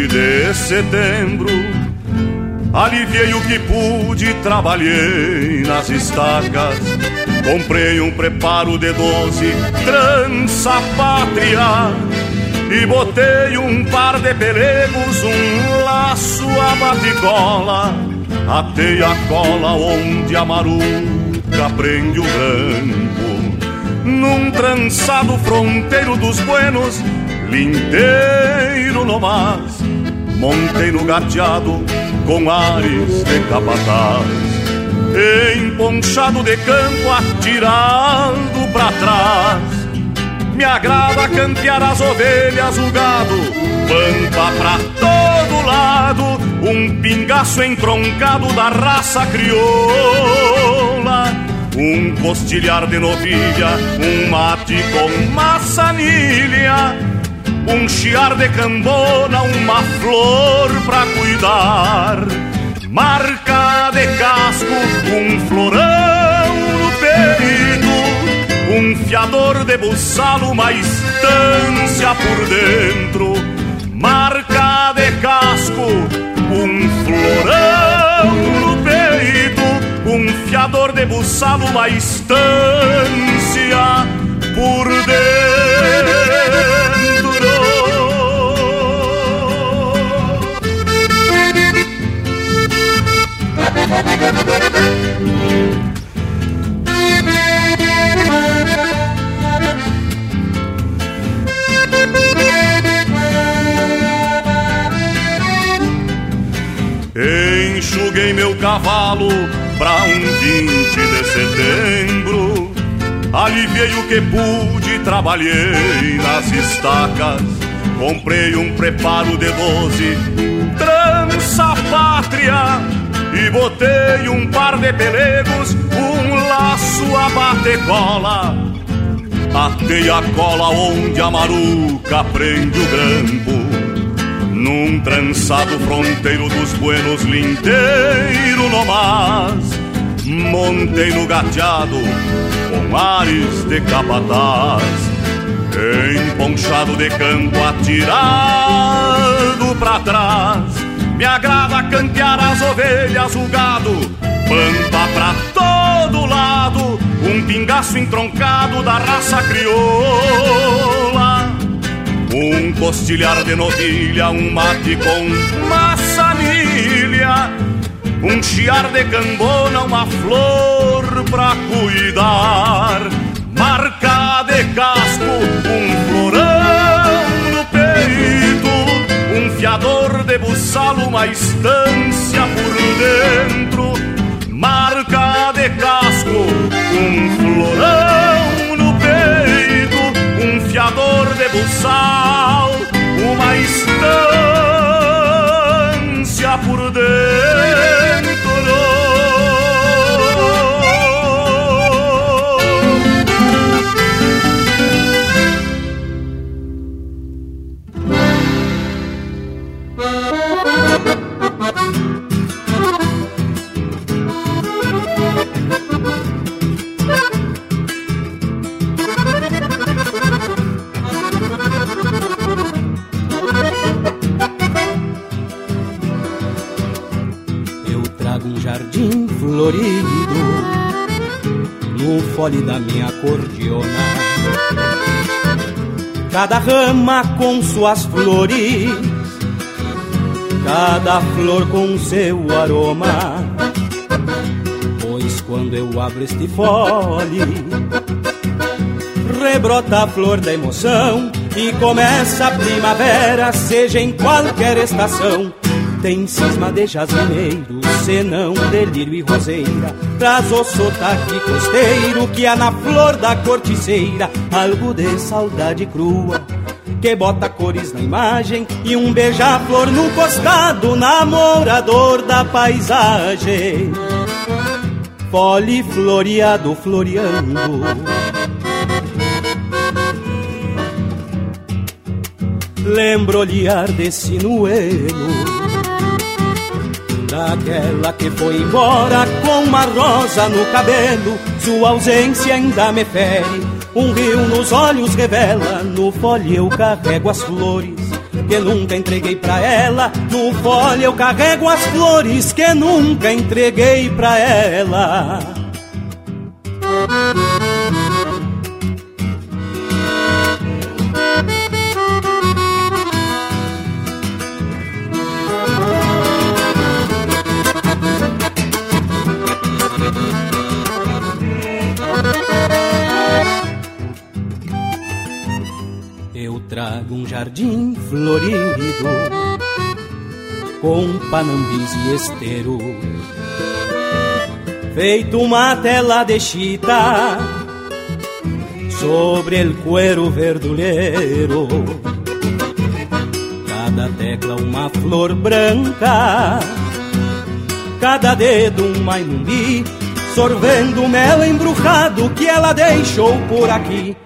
Speaker 9: 20 de setembro. Aliviei o que pude, trabalhei nas estacas. Comprei um preparo de doze, trança pátria. E botei um par de pelegos, um laço a baticola. Atei a cola onde a maruca prende o branco num trançado fronteiro dos buenos, lindeiro no mas, montei no gateado com ares de capataz, emponchado de campo atirado pra trás. Me agrada campear as ovelhas, o gado, pampa pra todo lado, um pingaço entroncado da raça crioula. Um costilhar de novilha, um mate com maçanilha, um chiar de cambona, uma flor pra cuidar, marca de casco, um florão no peito, um fiador de buçalo, uma estância por dentro, marca de casco, um florão no peito. Um fiador de buçalo, uma estância por Enxuguei meu cavalo pra um 20 de setembro. Aliviei o que pude, trabalhei nas estacas. Comprei um preparo de doze, trança pátria e botei um par de pelegos, um laço a bater cola. Atei a cola onde a maruca prende o grampo. Num trançado fronteiro dos buenos linteiro no mas Montei no gateado com ares de capataz. Emponchado de campo atirado pra trás Me agrada cantear as ovelhas, o gado. Pampa pra todo lado Um pingaço entroncado da raça crioula. Um costilhar de novilha, um mate com massa milha. Um chiar de cambona, uma flor pra cuidar. Marca de casco, um um fiador de buçal, uma estância por dentro. Marca de casco, um florão no peito, um fiador de buçal, uma estância por dentro.
Speaker 20: No fole da minha acordeona. Cada rama com suas flores, cada flor com seu aroma. Pois quando eu abro este fole, rebrota a flor da emoção e começa a primavera, seja em qualquer estação. Tem cisma de jasmineiro, senão delírio e roseira. Traz o sotaque costeiro que há na flor da corticeira, algo de saudade crua. Que bota cores na imagem e um beija-flor no costado, namorador da paisagem. Fole floreado, floreando. Lembro olhar de sinuelo Daquela que foi embora com uma rosa no cabelo Sua ausência ainda me fere. Um rio nos olhos revela No fole eu carrego as flores Que nunca entreguei pra ela. No fole eu carrego as flores Que nunca entreguei pra ela trago um jardim florido com panambis e esteiro, feito uma tela de chita sobre el cuero verduleiro. Cada tecla uma flor branca, cada dedo um mainumbi, sorvendo mel embrujado que ela deixou por aqui.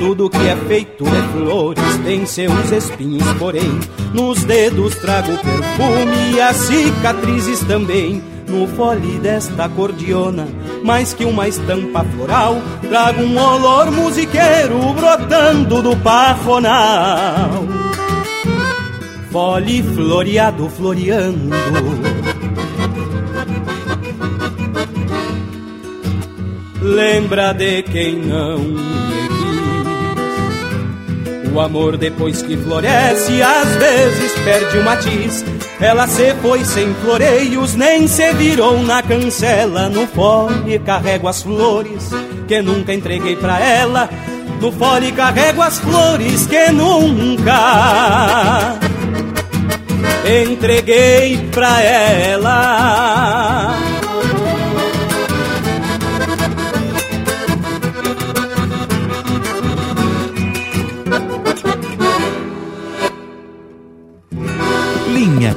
Speaker 20: Tudo que é feito de flores tem seus espinhos, porém nos dedos trago perfume e as cicatrizes também. No fole desta cordiona, mais que uma estampa floral, trago um olor musiqueiro brotando do pajonal. Fole floreado, floreando. Lembra de quem não. O amor depois que floresce, às vezes perde o matiz. Ela se foi sem floreios, nem se virou na cancela. No fole carrego as flores que nunca entreguei pra ela. No fole carrego as flores que nunca
Speaker 21: entreguei pra ela.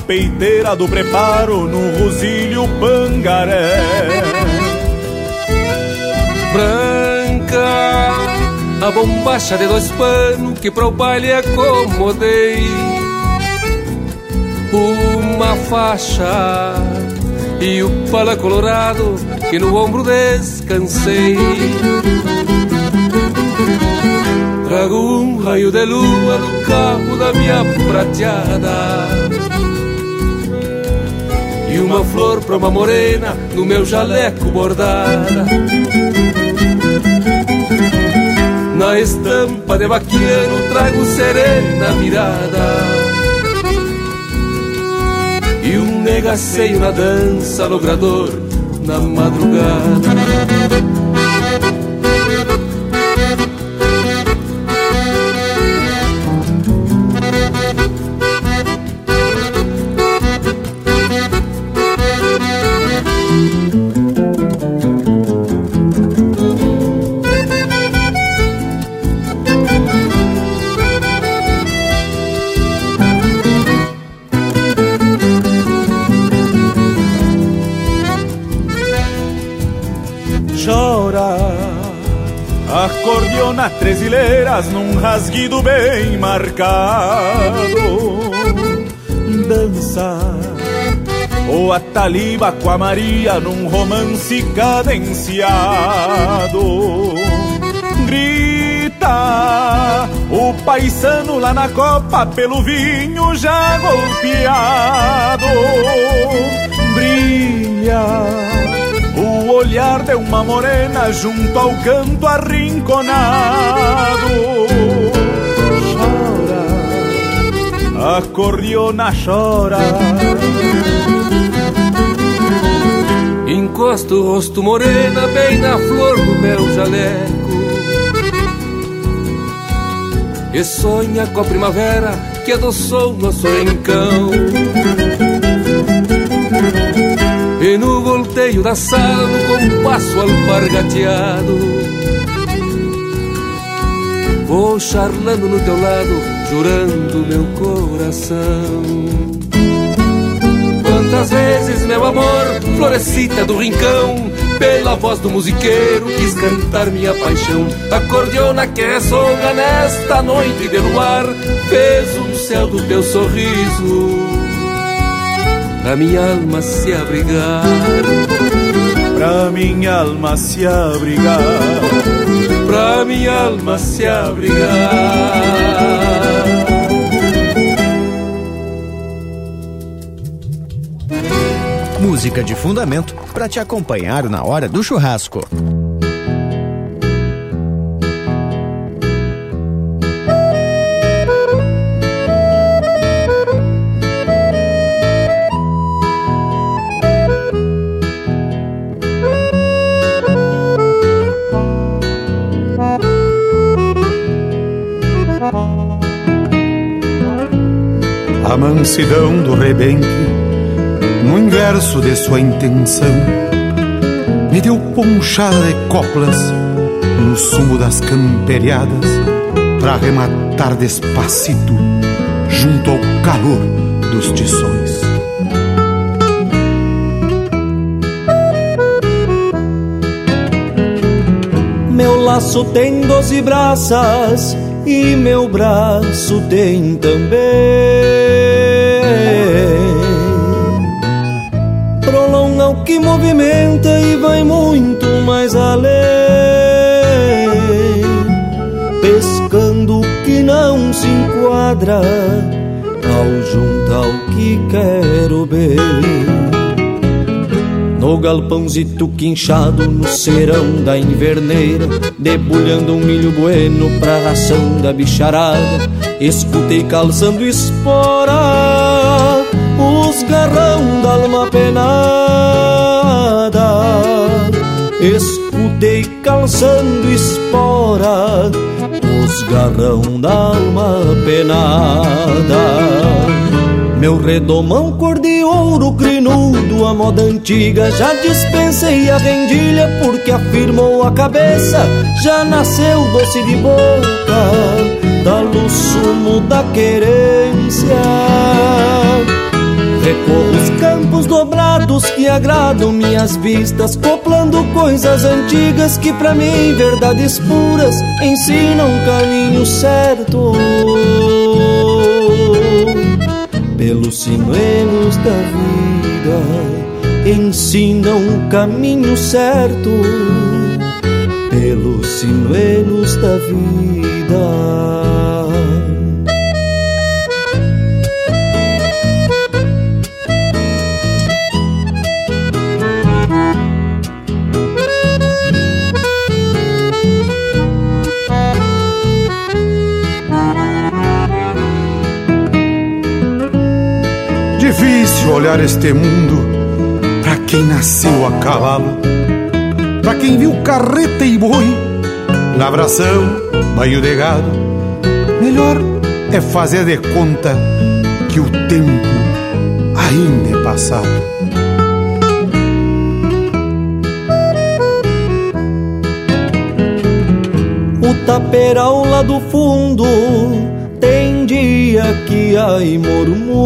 Speaker 7: Peiteira do preparo no rosilho pangaré.
Speaker 15: Branca, a bombacha de dois panos que pro baile acomodei. Uma faixa e o pala colorado que no ombro descansei. Trago um raio de lua no carro da minha prateada e uma flor pra uma morena no meu jaleco bordada. Na estampa de vaqueiro trago serena mirada e um negaceio na dança logrador na madrugada.
Speaker 7: Rasguido bem marcado. Dança. O Ataliba com a Maria num romance cadenciado. Grita. O paisano lá na copa pelo vinho já golpeado. Brilha. O olhar de uma morena junto ao canto arrinconado. A cordiona chora.
Speaker 15: Encosto o rosto morena bem na flor do meu jaleco. E sonha com a primavera que adoçou nosso encão e no volteio da sala, no compasso alpargateado. Vou charlando no teu lado, jurando meu coração Quantas vezes, meu amor, florescita do rincão Pela voz do musiqueiro quis cantar minha paixão A cordiona que ressonga nesta noite de luar Fez um céu do teu sorriso pra minha alma se abrigar.
Speaker 7: Pra minha alma se abrigar.
Speaker 15: Pra minha alma se abrigar.
Speaker 3: Música de fundamento para te acompanhar na hora do churrasco.
Speaker 12: a mansidão do rebenque, no inverso de sua intenção, me deu ponchada de coplas no sumo das camperiadas, para rematar despacito junto ao calor dos tições.
Speaker 21: Meu laço tem doze braças e meu braço tem também que movimenta e vai muito mais além, pescando o que não se enquadra ao juntar o que quero ver. No galpãozito quinchado no serão da inverneira Debulhando um milho bueno pra ração da bicharada Escutei calçando espora Os garrão da alma penada Escutei calçando espora Os garrão da alma penada. Meu redomão cor de ouro crinudo, a moda antiga Já dispensei a vendilha porque afirmou a cabeça Já nasceu doce de boca, dá-lo sumo da querência Recorro. Os campos dobrados que agradam minhas vistas Coplando coisas antigas que pra mim, verdades puras Ensinam o caminho certo. Pelos sinuelos da vida ensinam o caminho certo. Pelos sinuelos da vida.
Speaker 22: Olhar este mundo para quem nasceu a cavalo, para quem viu carreta e boi, lavração, banho de gado. Melhor é fazer de conta que o tempo ainda é passado.
Speaker 21: O taperal lá do fundo tem dia que há murmúrios.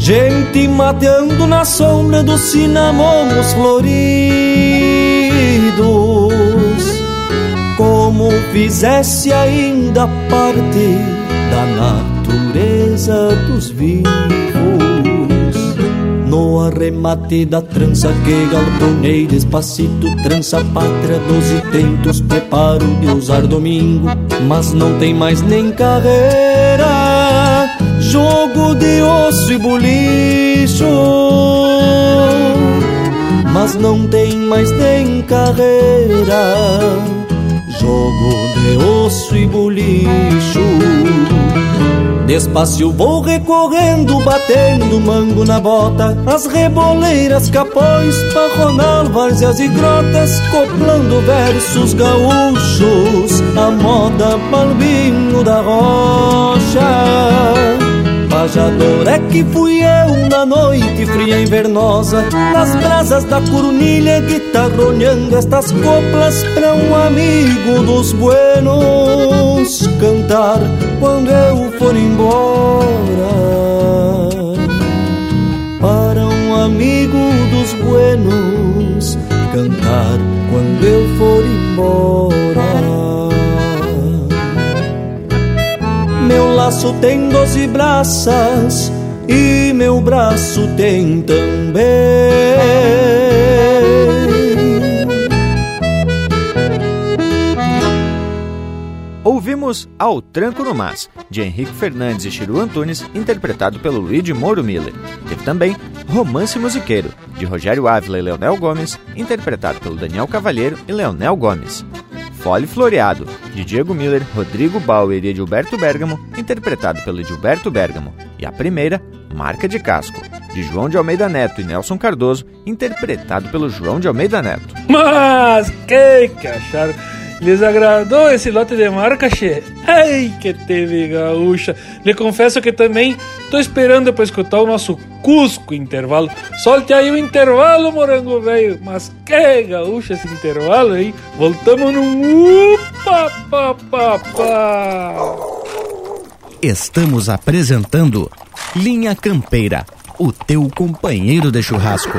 Speaker 21: Gente mateando na sombra dos cinamomos floridos. Como fizesse ainda parte da natureza dos vivos no arremate da trança que galponei despacito Trança pátria, doze tentos Preparo de usar domingo Mas não tem mais nem carreira. Jogo de osso e bulicho Mas não tem mais nem carreira. Jogo de osso e bulicho Despacio vou recorrendo, batendo mango na bota. As reboleiras, capões, parronal, várzeas e grotas Coplando versos gaúchos. A moda balbinho da rocha. Pajador é que fui eu na noite fria invernosa. Nas brasas da corunilha guitarronhando estas coplas Pra um amigo dos buenos cantar quando eu for embora Para um amigo dos buenos cantar quando eu for embora Meu laço tem doze braças e meu braço tem também.
Speaker 3: Ouvimos Ao Tranco no Mas, de Henrique Fernandes e Chiru Antunes, interpretado pelo Luigi Moro Miller. Teve também Romance Musiqueiro, de Rogério Ávila e Leonel Gomes, interpretado pelo Daniel Cavalheiro e Leonel Gomes. Fole Floreado, de Diego Miller, Rodrigo Bauer e Edilberto Bergamo, interpretado pelo Edilberto Bergamo. E a primeira, Marca de Casco, de João de Almeida Neto e Nelson Cardoso, interpretado pelo João de Almeida Neto.
Speaker 5: Mas que que acharam? Lhes agradou esse lote de marca, che? Ai, que teve gaúcha! Lhe confesso que também tô esperando para escutar o nosso Cusco intervalo. Solte aí o intervalo, morango velho. Mas que gaúcha esse intervalo aí? Voltamos num upa pa pa pa.
Speaker 2: Estamos apresentando Linha Campeira, o teu companheiro de churrasco.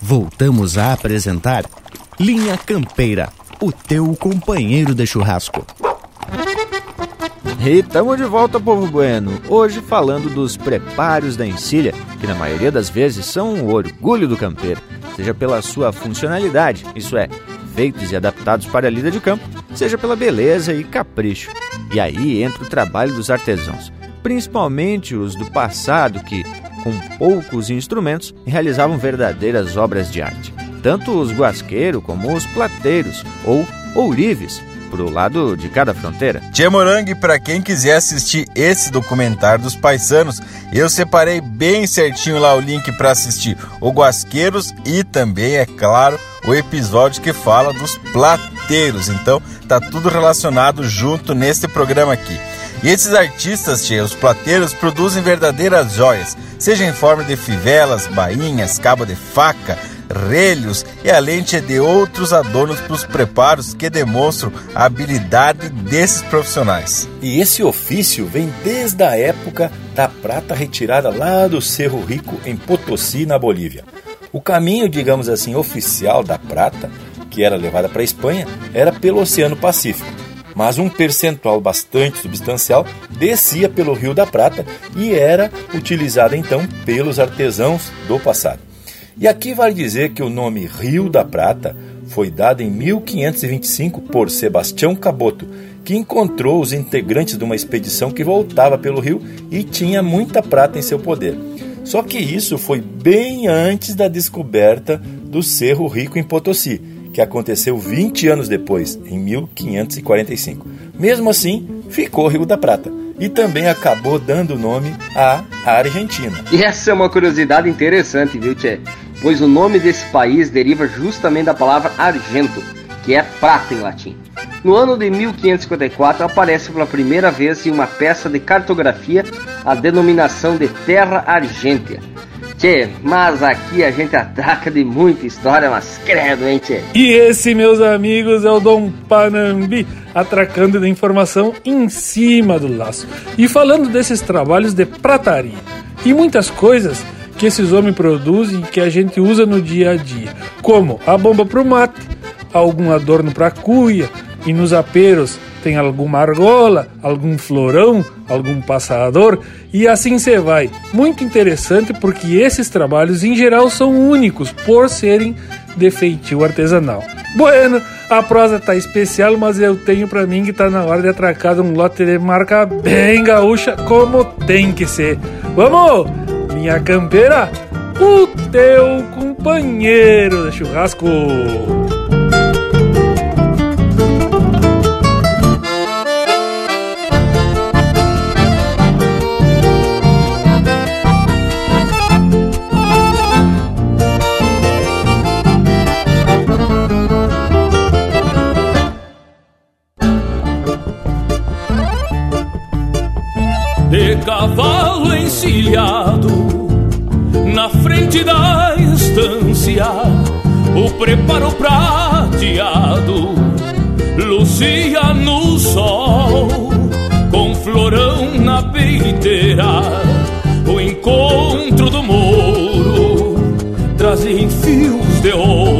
Speaker 23: Voltamos a apresentar Linha Campeira, o teu companheiro de churrasco.
Speaker 3: E estamos de volta, povo bueno. Hoje falando dos preparos da encilha, que na maioria das vezes são o orgulho do campeiro, seja pela sua funcionalidade, isso é, feitos e adaptados para a lida de campo, seja pela beleza e capricho. E aí entra o trabalho dos artesãos, principalmente os do passado que, com poucos instrumentos, realizavam verdadeiras obras de arte. Tanto os guasqueiros como os plateiros ou ourives, pro lado de cada fronteira.
Speaker 4: Tia Morangue, para quem quiser assistir esse documentário dos paisanos, eu separei bem certinho lá o link para assistir o Guasqueiros e também, é claro, o episódio que fala dos plateiros. Então, tá tudo relacionado junto neste programa aqui. E esses artistas, tia, os plateiros, produzem verdadeiras joias, seja em forma de fivelas, bainhas, cabo de faca, relhos e além de outros adornos para os preparos que demonstram a habilidade desses profissionais.
Speaker 1: E esse ofício vem desde a época da prata retirada lá do Cerro Rico, em Potosí, na Bolívia. O caminho, digamos assim, oficial da prata, que era levada para a Espanha, era pelo Oceano Pacífico. Mas um percentual bastante substancial descia pelo Rio da Prata e era utilizada então pelos artesãos do passado. E aqui vale dizer que o nome Rio da Prata foi dado em 1525 por Sebastião Caboto, que encontrou os integrantes de uma expedição que voltava pelo rio e tinha muita prata em seu poder. Só que isso foi bem antes da descoberta do Cerro Rico em Potosí, que aconteceu 20 anos depois, em 1545. Mesmo assim, ficou Rio da Prata e também acabou dando nome à Argentina.
Speaker 6: E essa é uma curiosidade interessante, viu, Tchê? Pois o nome desse país deriva justamente da palavra argento, que é prata em latim. No ano de 1554 aparece pela primeira vez em uma peça de cartografia a denominação de Terra Argêntea. Tchê, mas aqui a gente ataca de muita história, mas credo, hein, tchê?
Speaker 5: E esse, meus amigos, é o Dom Panambi, atracando da informação em cima do laço. E falando desses trabalhos de prataria. E muitas coisas que esses homens produzem que a gente usa no dia a dia. Como a bomba pro mate, algum adorno pra cuia, e nos aperos tem alguma argola, algum florão, algum passador e assim você vai. Muito interessante porque esses trabalhos em geral são únicos por serem de feitio artesanal. Bueno, a prosa tá especial, mas eu tenho para mim que tá na hora de atracar um lote de marca bem gaúcha como tem que ser. Vamos, minha campeira, o teu companheiro de churrasco.
Speaker 17: Cavalo encilhado na frente da estância, o preparo prateado lucia no sol, com florão na peiteira, o encontro do mouro trazem fios de ouro,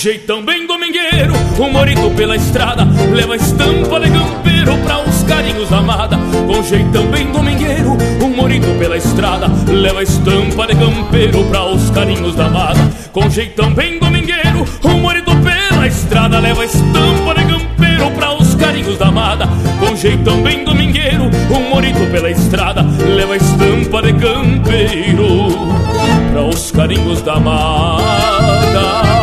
Speaker 17: jeitão bem domingueiro um morito pela estrada Leva estampa de campeiro pra os carinhos da amada. Com jeitão bem domingueiro, um morito pela estrada Leva estampa de campeiro pra os carinhos da amada. Com jeitão bem domingueiro, um morito pela estrada Leva estampa de campeiro pra os carinhos da amada. Com jeitão bem domingueiro, um morito pela estrada Leva estampa de campeiro pra os carinhos da amada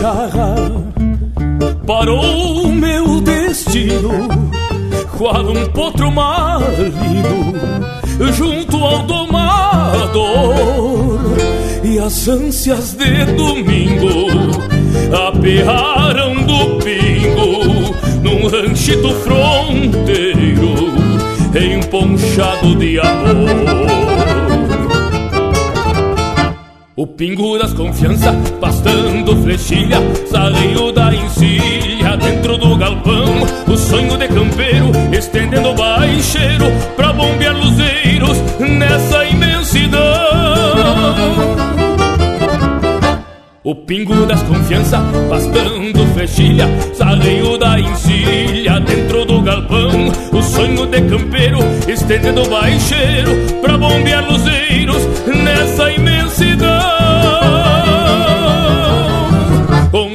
Speaker 17: de cucharra parou o meu destino qual um potro marido junto ao domador. E as ânsias de domingo aperraram do pingo num ranchito fronteiro emponchado de amor das confiança, pastando flechilha, sarreio da encilha dentro do galpão. O sonho de campeiro, estendendo baixeiro pra bombear luzeiros nessa imensidão. O pingo das confiança, pastando flechilha, sarreio da encilha dentro do galpão. O sonho de campeiro, estendendo baixeiro pra bombear luzeiros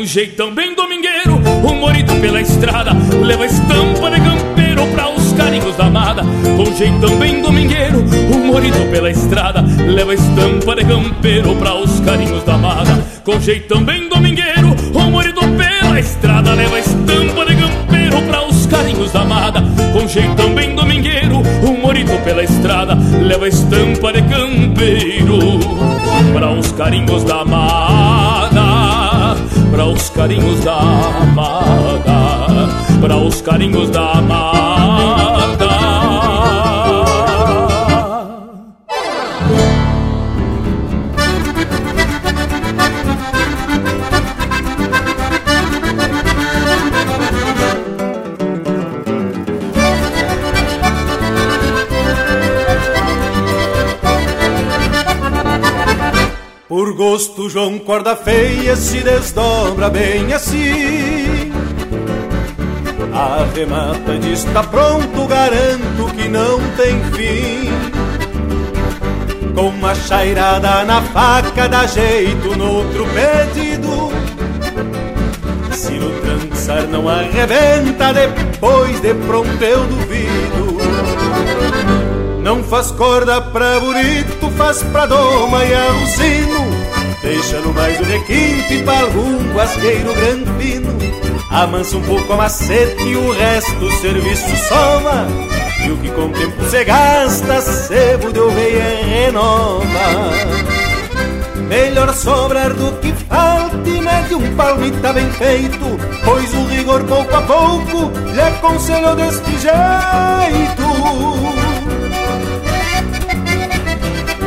Speaker 17: um jeitão bem domingueiro, um morito pela estrada, leva estampa de campeiro pra os carinhos da amada. Com jeitão bem domingueiro, um morito pela estrada, leva estampa de campeiro pra os carinhos da amada. Com jeitão bem domingueiro, um morito pela estrada, leva estampa de campeiro pra os carinhos da amada. Com jeitão bem domingueiro, um morito pela estrada, leva estampa de campeiro para os carinhos da amada, para os carinhos da amada, para os carinhos da amada.
Speaker 7: Por gosto, João Corda Feia se desdobra bem assim. Arremata e está pronto, garanto que não tem fim. Com uma chairada na faca, dá jeito no outro pedido. Se no trançar não arrebenta, depois de pronto eu duvido. Não faz corda pra bonito, faz pra doma e alucino. Deixa no mais o requinte pra algum guasqueiro granfino. Amansa um pouco a macete e o resto o serviço soma. E o que com o tempo se gasta, sebo de oveia renova. Melhor sobrar do que falta e mete um palmita bem feito, pois o rigor pouco a pouco lhe aconselho deste jeito.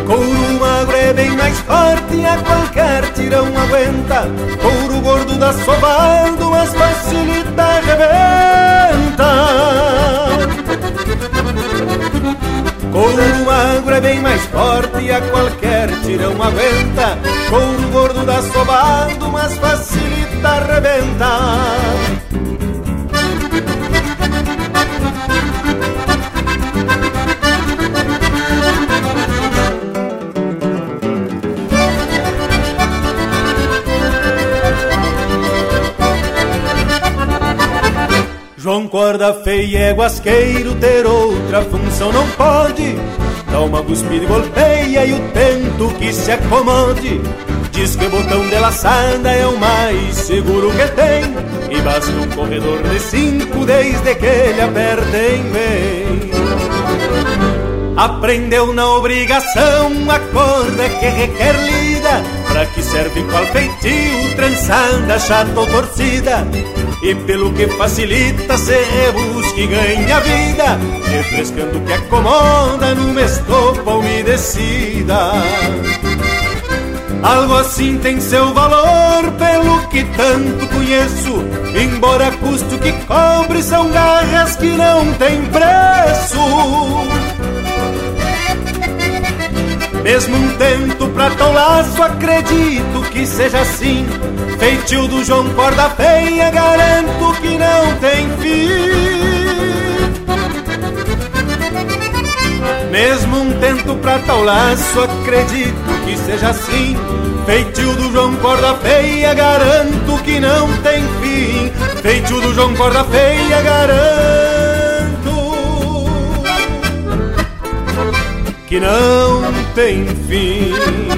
Speaker 7: Couro magro é bem mais forte, a qualquer tirão aguenta. Couro gordo dá sovado, mas facilita arrebenta. Couro magro é bem mais forte, a qualquer tirão aguenta. Couro gordo dá sovado, mas facilita arrebenta. João Corda feia é guasqueiro, ter outra função não pode. Dá uma cuspida e golpeia e o tento que se acomode. Diz que o botão de laçada é o mais seguro que tem. E basta um corredor de cinco desde que ele apertem bem. Aprendeu na obrigação a corda que requer lida Para que serve qual feitio, trançada, chata ou torcida E pelo que facilita, se rebusca e ganha vida Refrescando o que acomoda numa estopa umedecida Algo assim tem seu valor, pelo que tanto conheço. Embora custe o que cobre, são garras que não têm preço. Mesmo um tento pra tão laço, acredito que seja assim. Feitio do João Corda Feia, garanto que não tem fim. Mesmo um tento pra tal laço, acredito que seja assim. Feitio do João Corda Feia, garanto que não tem fim. Feitio do João Corda Feia, garanto que não tem fim.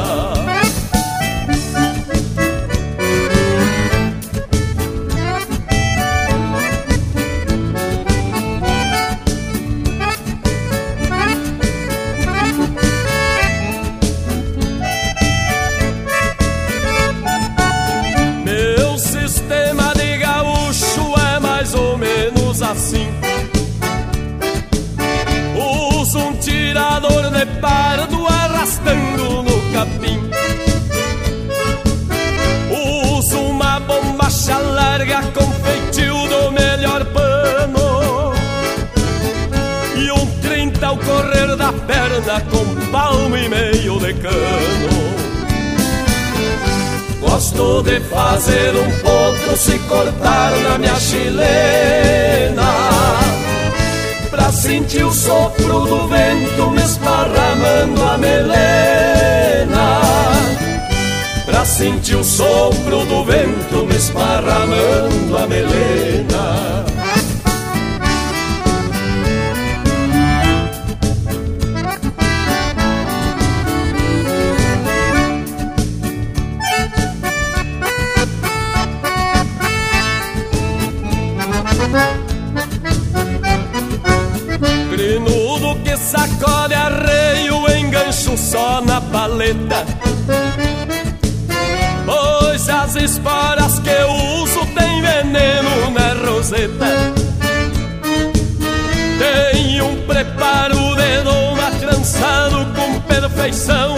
Speaker 15: da perna com palmo e meio de cano. Gosto de fazer um potro se cortar na minha chilena. Pra sentir o sopro do vento me esparramando a melena. Pra sentir o sopro do vento me esparramando a melena engancho só na paleta. Pois as esporas que eu uso tem veneno na roseta. Tem um preparo de doma trançado com perfeição.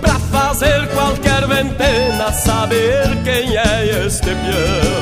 Speaker 15: Pra fazer qualquer ventena saber quem é este peão.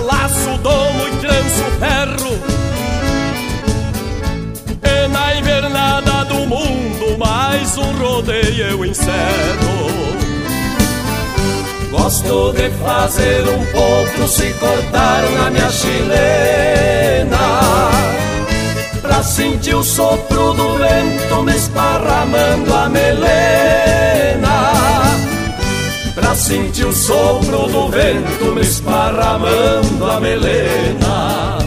Speaker 24: laço, domo e tranço ferro. E na invernada do mundo, mais um rodeio eu encerro. Gosto de fazer um potro se cortar na minha chilena Pra sentir o sopro do vento me esparramando a melena Pra sentir o sopro do vento me esparramando a melena.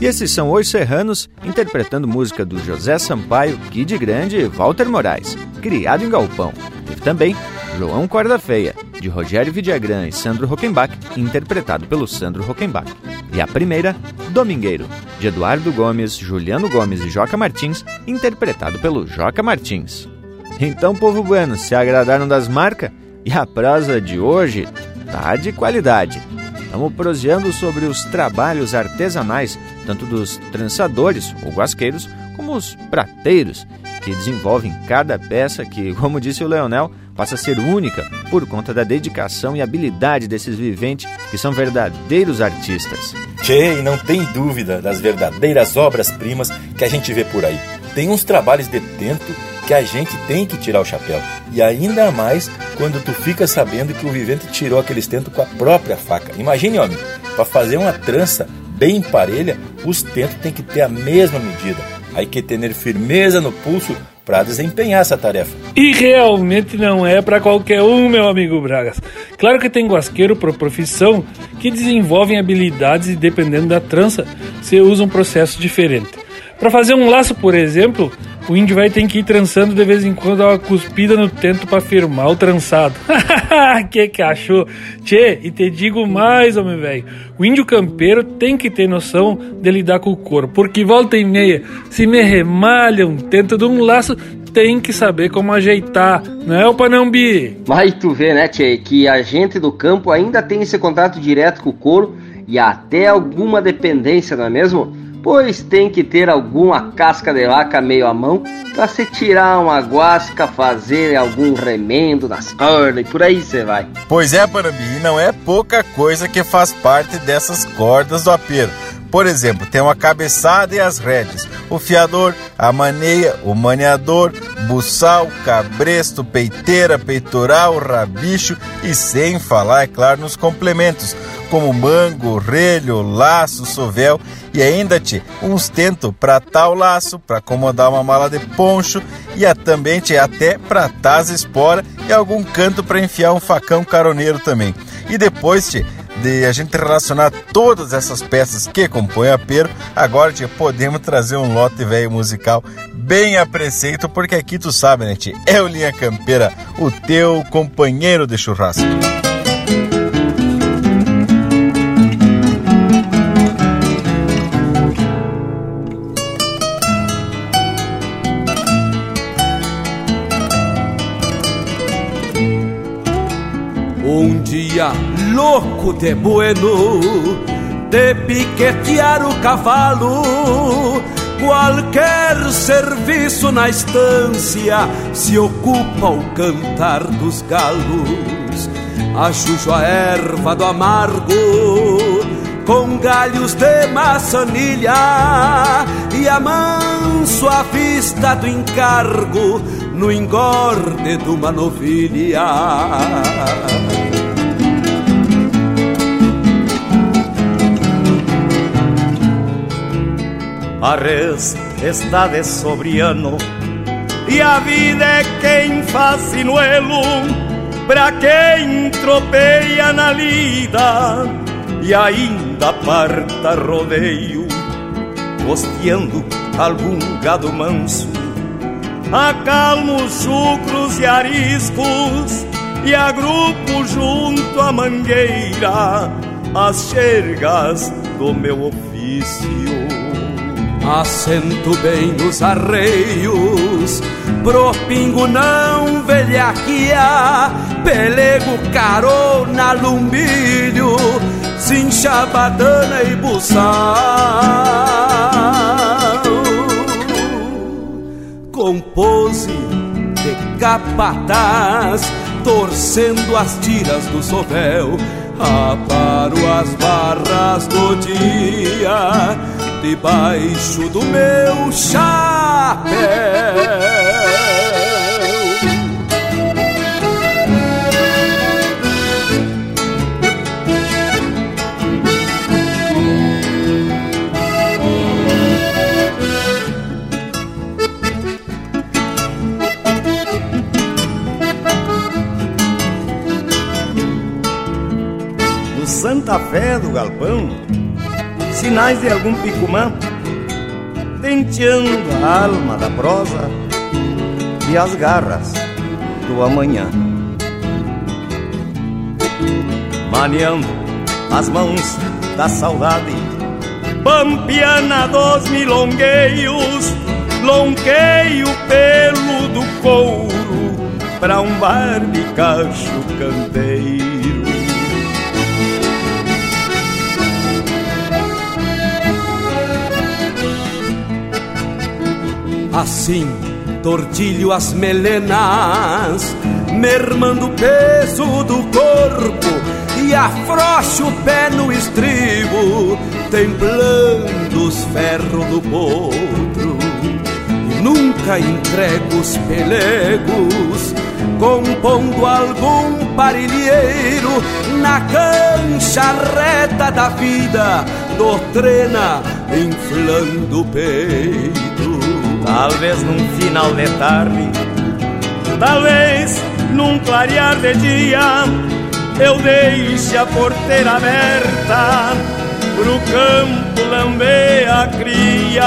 Speaker 3: E esses são os serranos interpretando música do José Sampaio, Kid Grande e Walter Moraes, criado em Galpão. Teve também João Corda Feia, de Rogério Vidagrã e Sandro Rockenbach, interpretado pelo Sandro Rockenbach. E a primeira, Domingueiro, de Eduardo Gomes, Juliano Gomes e Joca Martins, interpretado pelo Joca Martins. Então, povo bueno, se agradaram das marcas? E a prosa de hoje tá de qualidade. Estamos proseando sobre os trabalhos artesanais, tanto dos trançadores ou guasqueiros, como os prateiros, que desenvolvem cada peça que, como disse o Leonel, passa a ser única por conta da dedicação e habilidade desses viventes que são verdadeiros artistas.
Speaker 1: Tchê, e não tem dúvida das verdadeiras obras-primas que a gente vê por aí. Tem uns trabalhos de tento que a gente tem que tirar o chapéu. E ainda mais quando tu fica sabendo que o vivente tirou aquele estento com a própria faca. Imagine, homem, para fazer uma trança bem parelha, os tentos tem que ter a mesma medida. Aí que ter firmeza no pulso para desempenhar essa tarefa.
Speaker 5: E realmente não é para qualquer um, meu amigo Bragas. Claro que tem guasqueiro por profissão que desenvolvem habilidades e dependendo da trança, você usa um processo diferente. Para fazer um laço, por exemplo, o índio vai ter que ir trançando de vez em quando dar uma cuspida no tento para firmar o trançado. que que achou? Tchê, e te digo mais, homem velho. O índio campeiro tem que ter noção de lidar com o couro, porque volta e meia, se me remalha um tento de um laço, tem que saber como ajeitar, não é o Panambi?
Speaker 6: Mas tu vê, né, Tchê, que a gente do campo ainda tem esse contato direto com o couro e até alguma dependência, não é mesmo? Pois tem que ter alguma casca de vaca meio à mão para se tirar uma guasca, fazer algum remendo nas cordas e por aí você vai.
Speaker 4: Pois é, Panambi, e não é pouca coisa que faz parte dessas cordas do apero. Por exemplo, tem uma cabeçada e as redes, o fiador, a maneia, o maneador, buçal, cabresto, peiteira, peitoral, rabicho e sem falar, é claro, nos complementos, como mango, relho, laço, sovel e ainda te uns tento para tal laço, para acomodar uma mala de poncho e a, também te até para tas espora e algum canto para enfiar um facão caroneiro também. E depois te de a gente relacionar todas essas peças que compõem a Pero, agora podemos trazer um lote velho musical bem a preceito, porque aqui tu sabe, né, tia, é o Linha Campeira, o teu companheiro de churrasco.
Speaker 24: Louco de bueno de piquetear o cavalo. Qualquer serviço na estância se ocupa o cantar dos galos. Ajujo a erva do amargo com galhos de maçanilha e amanso a vista do encargo no engorde de uma novilha. A res está de sobriano e a vida é quem faz sinuelo pra quem tropeia na lida e ainda parta rodeio, costeando algum gado manso. Acalmo chucros e ariscos e agrupo junto à mangueira as xergas do meu ofício. Assento bem nos arreios.
Speaker 10: Pro pingo não velhaquia, pelego carona, lumbilho, cincha, badana e buçal. Compose de capataz, torcendo as tiras do sovel, aparo as barras do dia, debaixo do meu chapéu.
Speaker 13: No Santa Fé do galpão, sinais de algum picumã, tenteando a alma da prosa e as garras do amanhã. Maneando as mãos da saudade, pampiana dos milongueios, longueio pelo do couro, pra um barbicacho canteiro.
Speaker 10: Assim, tortilho as melenas, mermando o peso do corpo e afrouxo o pé no estribo, templando os ferros do potro. E nunca entrego os pelegos, compondo algum parilheiro na cancha reta da vida, doutrina inflando o peito.
Speaker 13: Talvez num final de tarde, talvez num clarear de dia, eu deixe a porteira aberta pro campo lamber a cria.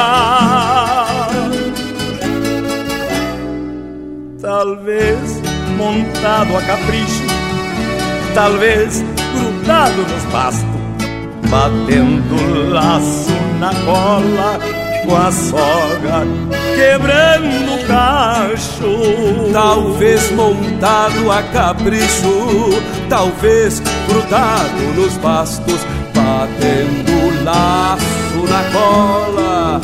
Speaker 13: Talvez montado a capricho, talvez grudado nos bastos, batendo laço na cola com a soga, quebrando o cacho.
Speaker 10: Talvez montado a capricho, talvez grudado nos bastos, batendo laço na cola,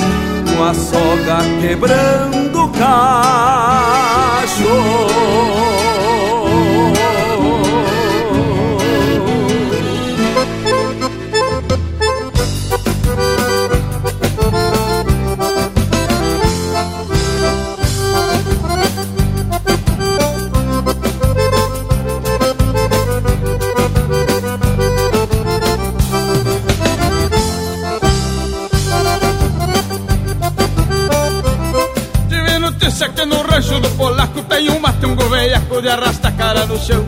Speaker 10: com a soga quebrando o cacho.
Speaker 25: Veiaco de arrasta cara no chão.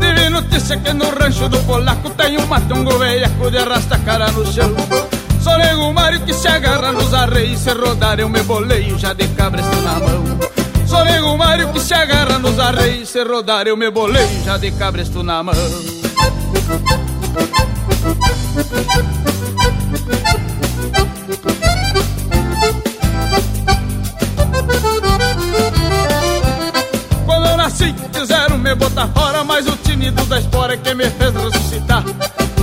Speaker 25: Tive notícia que no rancho do polaco tem um matungo veiaco de arrasta cara no chão. Só nego Mário que se agarra nos arreios, se rodar eu me boleio já de cabresto na mão. Só nego Mário que se agarra nos arreios, se rodar eu me boleio já de cabresto na mão. Me botar fora, mas o tinido da espora é que me fez ressuscitar.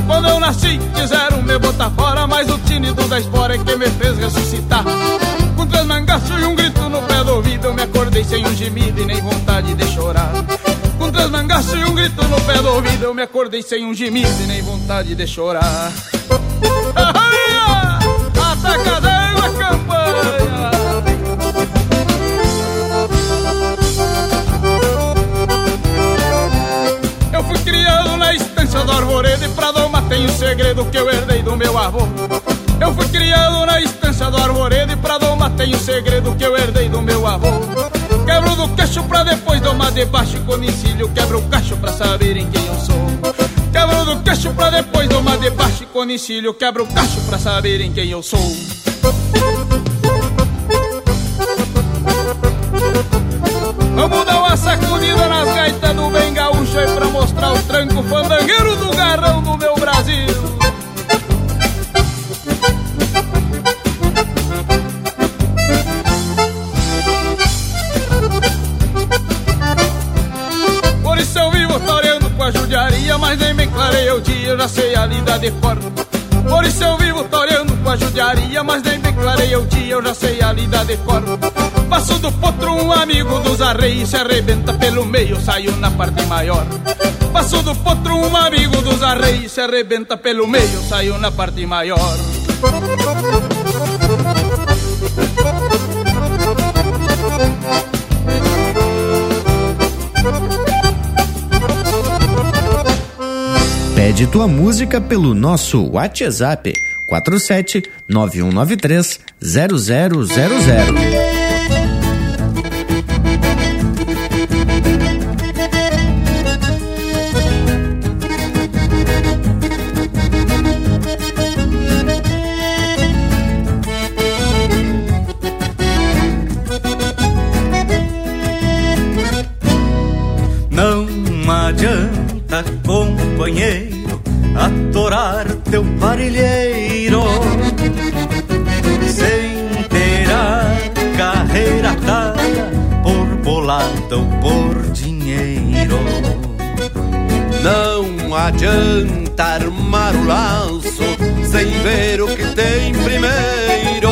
Speaker 25: Quando eu nasci, quiseram me botar fora, mas o tinido da espora é que me fez ressuscitar. Com três mangaços e um grito no pé do ouvido, eu me acordei sem um gemido e nem vontade de chorar. Com três mangaços e um grito no pé do ouvido, eu me acordei sem um gemido e nem vontade de chorar. Atacadão fui criado na estância do arvoredo e pra doma tem o segredo que eu herdei do meu avô. Eu fui criado na estância do arvoredo e pra doma tem o segredo que eu herdei do meu avô. Quebro do queixo pra depois domar debaixo com encilho, quebro o cacho pra saberem quem eu sou. Quebro do queixo pra depois domar debaixo com encilho, quebro o cacho pra saberem quem eu sou. Vamos dar uma sacudida nas gaitas do bem foi pra mostrar o tranco fandangueiro do garrão do meu Brasil. Por isso eu vivo toreando com a judiaria, mas nem me clarei o dia, eu já sei a lida de cor. Por isso eu vivo toreando com a judiaria, mas nem bem clareia o dia, eu já sei a lida de cor. Passo do potro, um amigo dos arreios, se arrebenta pelo meio, saiu na parte maior. Passo do potro, um amigo dos arreios, se arrebenta pelo meio, saiu na parte maior.
Speaker 3: Pede tua música pelo nosso WhatsApp 47 9193 0000.
Speaker 13: Adianta
Speaker 9: armar o laço sem ver o que tem primeiro.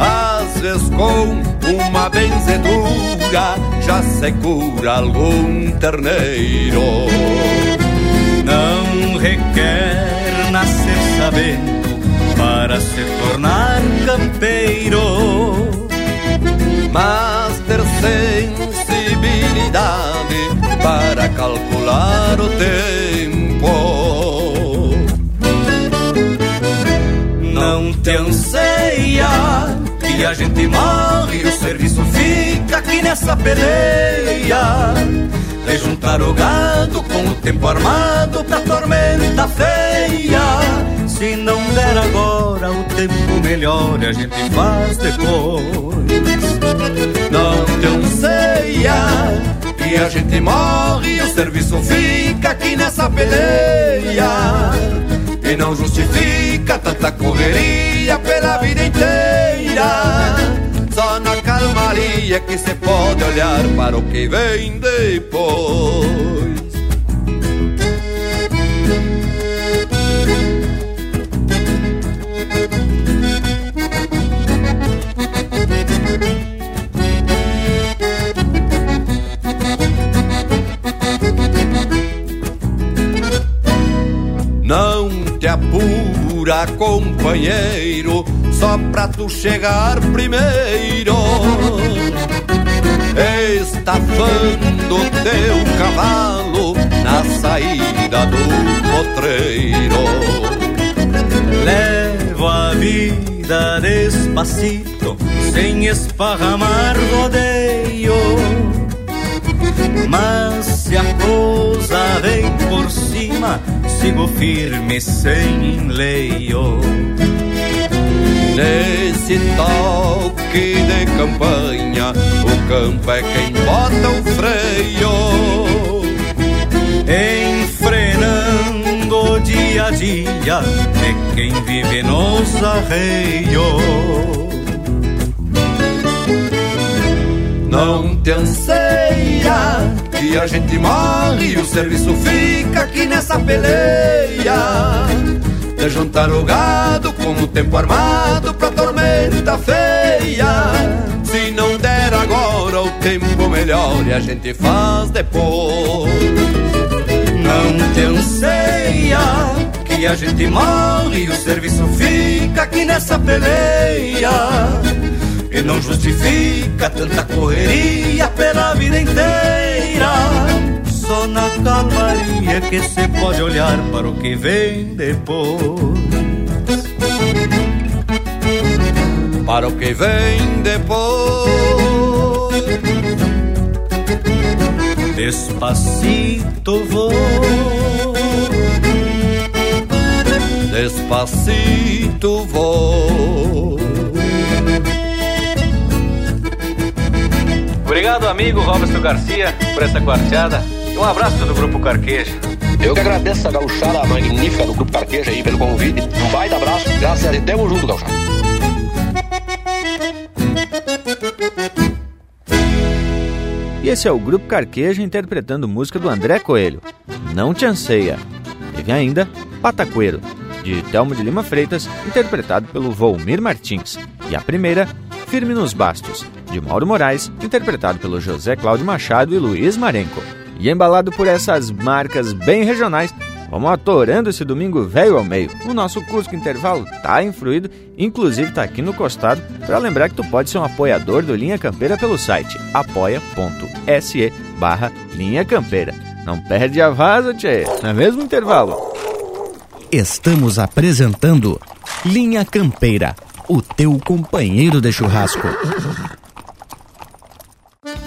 Speaker 9: Às vezes com uma benzedura já se cura algum terneiro.
Speaker 13: Não requer nascer sabendo para se tornar campeiro.
Speaker 9: Mas ter sensibilidade para calcular o tempo.
Speaker 13: Não te anseia que a gente morre, o serviço fica aqui nessa peleia. De juntar o gado com o tempo armado pra tormenta feia. Se não der agora, o tempo melhor a gente faz depois.
Speaker 9: Não te anseia que a gente morre, o serviço fica aqui nessa peleia. E não justifica tanta correria pela vida inteira. Só na calmaria que se pode olhar para o que vem depois. Apura, companheiro, só pra tu chegar primeiro. Estafando teu cavalo na saída do potreiro.
Speaker 13: Levo a vida despacito, sem esparramar rodeio. Mas se a coisa vem por cima, sigo firme sem enleio.
Speaker 9: Nesse toque de campanha, o campo é quem bota o freio.
Speaker 13: Enfrenando dia a dia, é quem vive nos arreios.
Speaker 9: Não te anseia que a gente morre e o serviço fica aqui nessa peleia. De juntar o gado com o tempo armado pra tormenta feia. Se não der agora o tempo melhor e a gente faz depois.
Speaker 13: Não te anseia que a gente morre e o serviço fica aqui nessa peleia. Não justifica tanta correria pela vida inteira. Só na calmaria que se pode olhar para o que vem depois.
Speaker 9: Para o que vem depois.
Speaker 13: Despacito vou.
Speaker 9: Despacito vou.
Speaker 26: Obrigado, amigo Roberto Garcia, por essa quarteada. E um abraço do Grupo Carqueja.
Speaker 27: Eu que agradeço a gauchada magnífica do Grupo Carqueja aí pelo convite. Um baita abraço, graças a Deus, tamo junto, gauchada.
Speaker 28: E esse é o Grupo Carqueja interpretando música do André Coelho.
Speaker 3: Não Te Anseia. Teve ainda Pataqueiro, de Telmo de Lima Freitas, interpretado pelo Volmir Martins. E a primeira, Firme nos Bastos, de Mauro Moraes, interpretado pelo José Cláudio Machado e Luiz Marenco. E embalado por essas marcas bem regionais, vamos atorando esse domingo velho ao meio. O nosso Cusco Intervalo tá influído, inclusive tá aqui no costado, para lembrar que tu pode ser um apoiador do Linha Campeira pelo site apoia.se barra Linha Campeira. Não perde a vaza, tchê, não é mesmo intervalo?
Speaker 2: Estamos apresentando Linha Campeira, o teu companheiro de churrasco.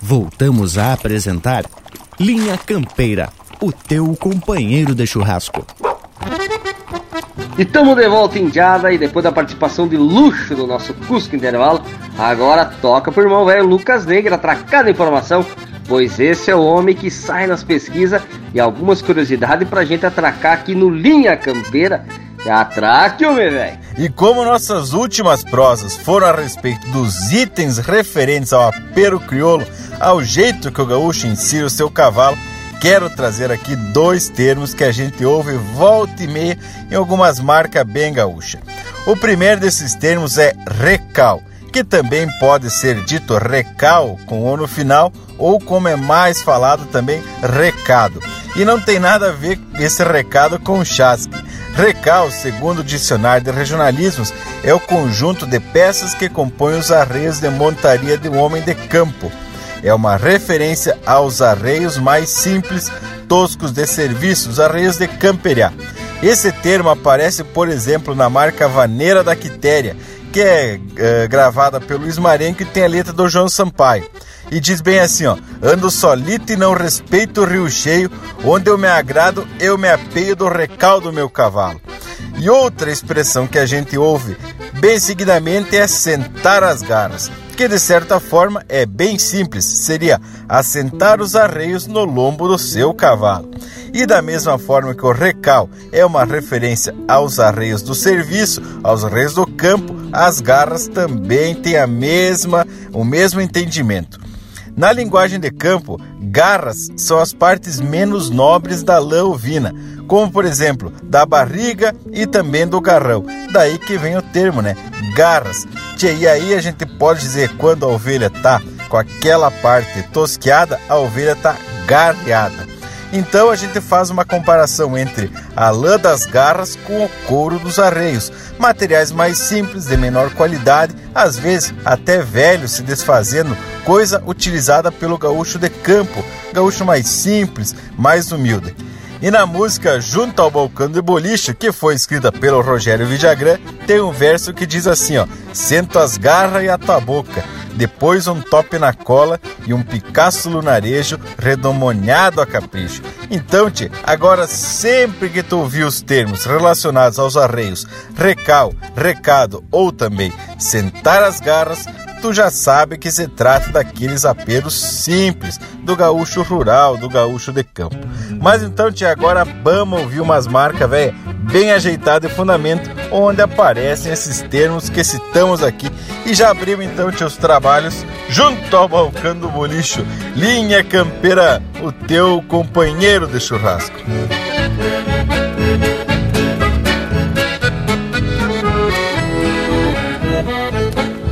Speaker 2: Voltamos a apresentar Linha Campeira, o teu companheiro de churrasco.
Speaker 6: E estamos de volta indiada e depois da participação de luxo do nosso Cusco Intervalo, agora toca pro irmão velho Lucas Negra atracar a informação, pois esse é o homem que sai nas pesquisas e algumas curiosidades pra gente atracar aqui no Linha Campeira. Atraque, homem velho!
Speaker 4: E como nossas últimas prosas foram a respeito dos itens referentes ao apero crioulo, ao jeito que o gaúcho ensina o seu cavalo, quero trazer aqui dois termos que a gente ouve volta e meia em algumas marcas bem gaúcha. O primeiro desses termos é recal, que também pode ser dito recal com o no final, ou como é mais falado também, recado. E não tem nada a ver esse recado com chasque. Recal, segundo o dicionário de regionalismos, é o conjunto de peças que compõem os arreios de montaria de um homem de campo. É uma referência aos arreios mais simples, toscos de serviço, os arreios de camperiá. Esse termo aparece, por exemplo, na marca Vaneira da Quitéria, que é, é gravada pelo Ismarenco e tem a letra do João Sampaio. E diz bem assim, ó: Ando solito e não respeito o rio cheio, onde eu me agrado, eu me apeio do recaldo do meu cavalo. E outra expressão que a gente ouve bem seguidamente é sentar as garras, que de certa forma é bem simples, seria assentar os arreios no lombo do seu cavalo. E da mesma forma que o recal é uma referência aos arreios do serviço, aos arreios do campo, as garras também têm a mesma, o mesmo entendimento. Na linguagem de campo, garras são as partes menos nobres da lã ovina, como por exemplo da barriga e também do garrão. Daí que vem o termo, né? Garras. E aí a gente pode dizer quando a ovelha tá com aquela parte tosqueada, a ovelha tá garreada. Então a gente faz uma comparação entre a lã das garras com o couro dos arreios, materiais mais simples, de menor qualidade, às vezes até velhos se desfazendo, coisa utilizada pelo gaúcho de campo, gaúcho mais simples, mais humilde. E na música Junto ao Balcão de Boliche, que foi escrita pelo Rogério Vidagrã, tem um verso que diz assim, ó: Sento as garras e a tua boca, depois um tope na cola e um picasso lunarejo redomoniado a capricho. Então, te, agora sempre que tu ouvir os termos relacionados aos arreios, recal, recado ou também sentar as garras, tu já sabe que se trata daqueles apelos simples do gaúcho rural, do gaúcho de campo. Mas então, tia, agora vamos ouvir umas marcas, velho, bem ajeitadas e fundamento, onde aparecem esses termos que citamos aqui. E já abrimos então, os trabalhos junto ao balcão do bolicho. Linha Campeira, o teu companheiro de churrasco.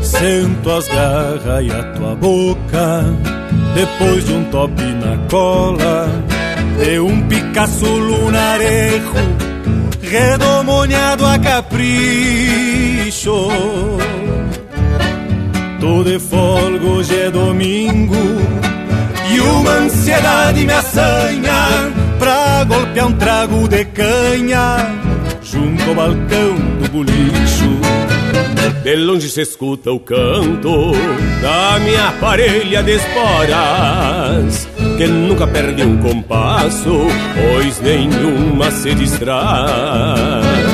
Speaker 7: Sento as garras e a tua boca Depois de um top na cola De um Picasso lunarejo Redomoniado a capricho Tô de folga, hoje é domingo E uma ansiedade me assanha Pra golpear um trago de canha Junto ao balcão do bolicho de longe se escuta o canto da minha parelha de esporas
Speaker 15: que nunca perde um compasso, pois nenhuma se distrai.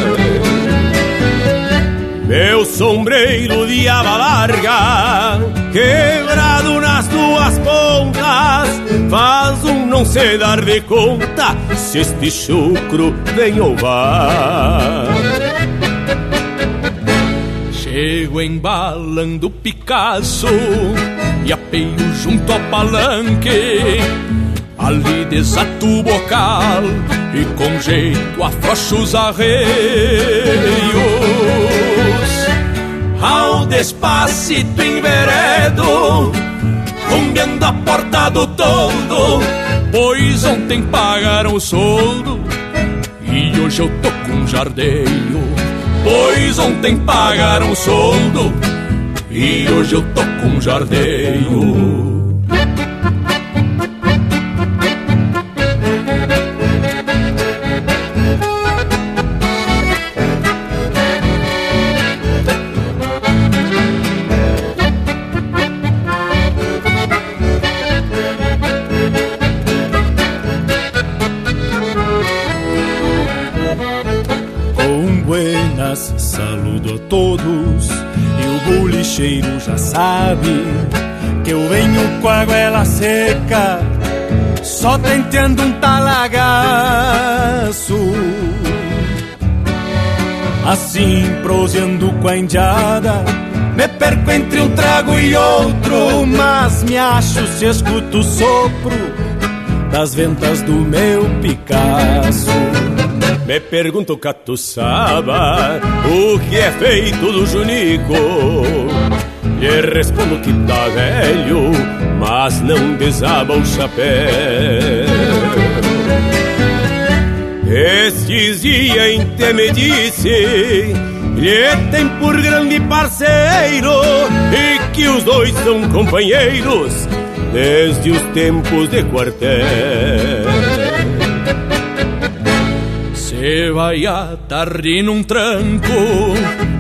Speaker 15: Meu sombreiro de aba larga, quebrado nas duas pontas, faz um não se dar de conta se este chucro vem ou vai.
Speaker 10: Chego embalando Picasso e apeio junto ao palanque. Ali desato o bocal e com jeito afrouxo os arreios. Despacito enveredo, rumbeando a porta do todo, pois ontem pagaram o soldo e hoje eu tô com jardeio. Pois ontem pagaram o soldo e hoje eu tô com jardeio.
Speaker 7: Bolicheiro já sabe que eu venho com a goela seca, só tenteando um talagaço. Assim, proseando com a indiada, me perco entre um trago e outro, mas me acho se escuto o sopro das ventas do meu Picasso.
Speaker 15: Me pergunto, catuçaba, o que é feito do Junico? Lhe respondo que tá velho, mas não desaba o chapéu. Estes dias em me disse, lhe tem por grande parceiro, e que os dois são companheiros desde os tempos de quartel.
Speaker 10: Se vai a tarde num tranco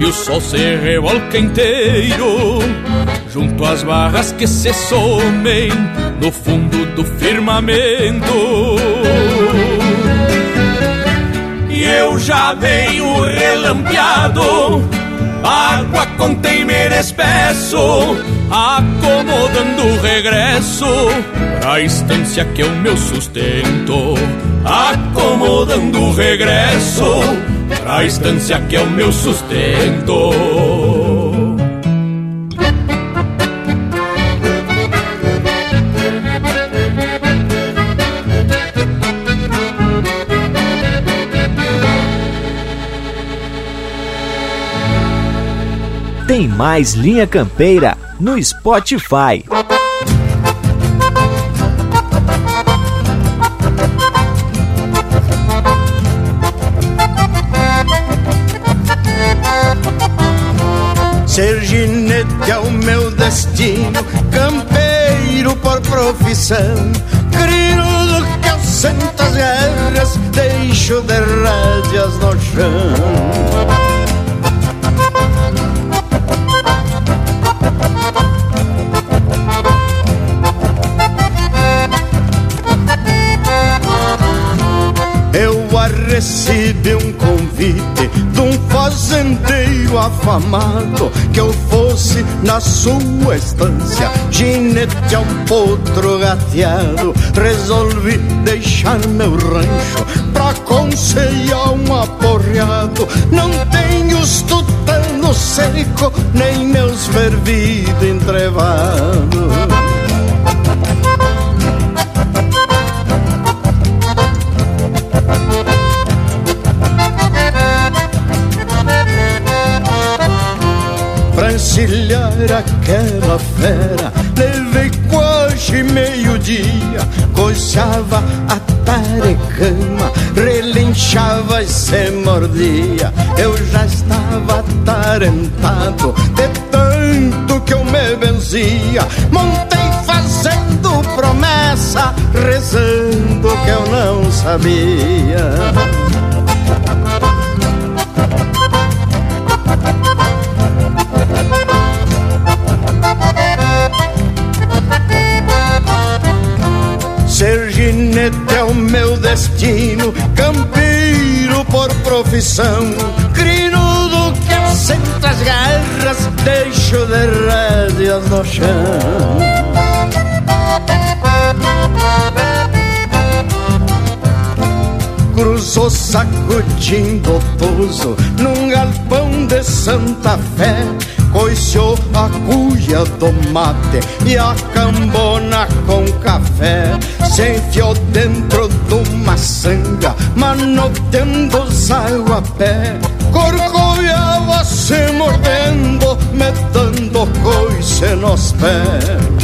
Speaker 10: e o sol se revolca inteiro junto às barras que se somem no fundo do firmamento. E eu já venho relampeado, água com temer espesso, acomodando o regresso pra estância que é o meu sustento. Acomodando o regresso pra estância que é o meu sustento.
Speaker 3: Tem mais Linha Campeira no Spotify.
Speaker 29: Profissão. Crinudo que eu sento as guerras, deixo de rédeas no chão. Eu recebi um convite de um fazendeiro afamado que eu fosse na sua estância, ginete a um potro gateado. Resolvi deixar meu rancho pra conceiar um aporreado. Não tenho os tutano seco, nem meus fervido entrevado. Encilhar aquela fera. Levei quase meio-dia Coçava a tarecama Relinchava e se mordia. Eu já estava atarentado De tanto que eu me benzia. Montei fazendo promessa Rezando que eu não sabia meu destino, campeiro por profissão, crinudo que assenta as garras, deixo de rédeas no chão. cruzou sacudindo o pouso num galpão de Santa Fé. Coiciou a cuia do mate e a cambona com café. Se enfiou dentro de uma sanga, manoteando os água a pé. Corcoviava se mordendo, metendo coice nos pés.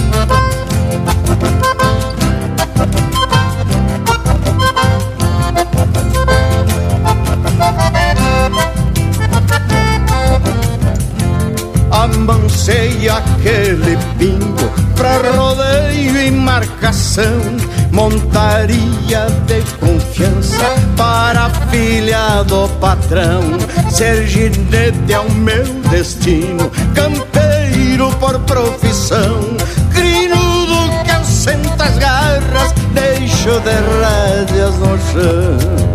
Speaker 29: Amancei aquele pingo pra rodeio e marcação. Montaria de confiança para a filha do patrão. Ser ginete é o meu destino, campeiro por profissão. Crinudo que assenta as garras, deixo de rédeas no chão.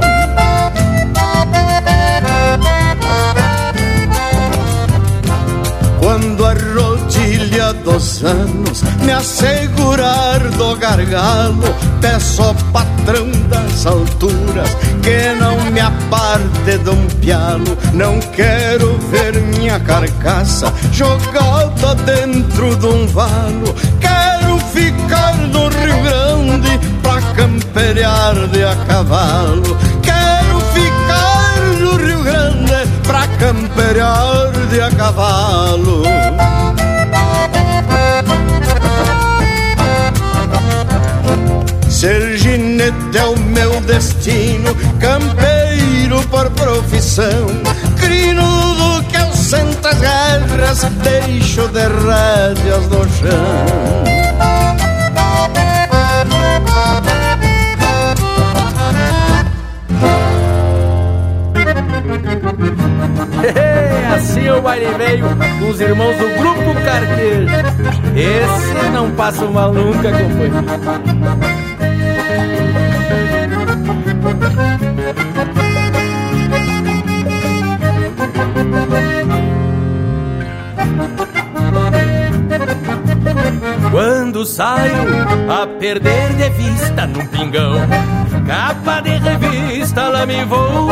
Speaker 29: Anos me assegurar do gargalo, peço ao patrão das alturas que não me aparte de um pialo. Não quero ver minha carcaça jogada dentro de um valo. Quero ficar no Rio Grande pra camperear de a cavalo. Quero ficar no Rio Grande pra camperear de a cavalo. Destino, campeiro por profissão, crinudo que ausenta as guerras, deixo de rédeas no chão.
Speaker 10: assim o baile veio com os irmãos do Grupo Carquejo. Esse não passa mal nunca, companheiro. Quando saio a perder de vista num pingão, capa de revista lá me vou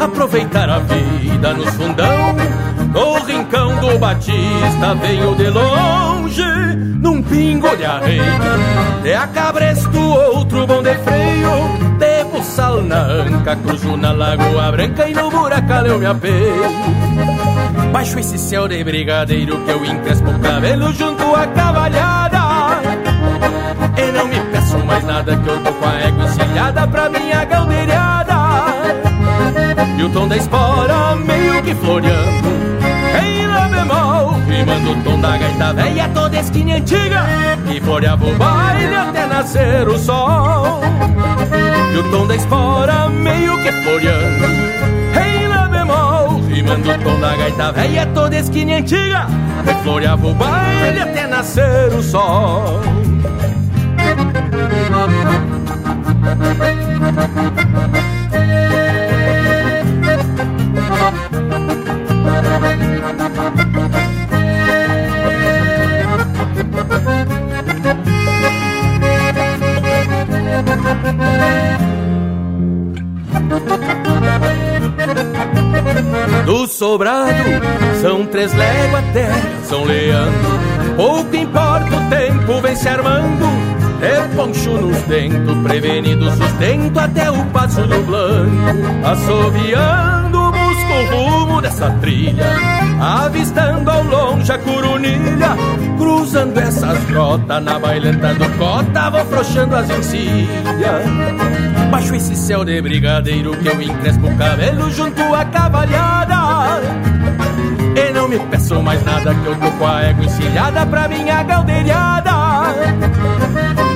Speaker 10: aproveitar a vida no fundão. No rincão do Batista venho de longe, num pingo de arreio. De a cabresto, outro bom de freio, de buçal na anca, cruzo na Lagoa Branca e no buracão eu me apeio. Baixo esse céu de brigadeiro que eu encrespo o cabelo junto à cavalhada. E não me peço mais nada que eu tô com a égua encilhada pra minha galdeirada. E o tom da espora meio que floreando Em lá bemol, rimando o tom da gaita velha toda esquina antiga Que floreava o baile até nascer o sol E o tom da espora meio que floreando. Em lá bemol, rimando o tom da gaita velha toda esquina antiga Que floreava o baile até nascer o sol do sobrado são três léguas até São Leandro. Pouco importa o tempo, vem se armando. É poncho nos dentos, prevenido sustento até o passo do blanco. Assoviando, busco o rumo dessa trilha. Avistando ao longe a curunilha. Cruzando essas grotas na bailanta do cota, vou frouxando as encilhas. Baixo esse céu de brigadeiro que eu encrespo o cabelo junto à cavalhada. E não me peço mais nada que eu tô com a égua encilhada pra minha galdeirada.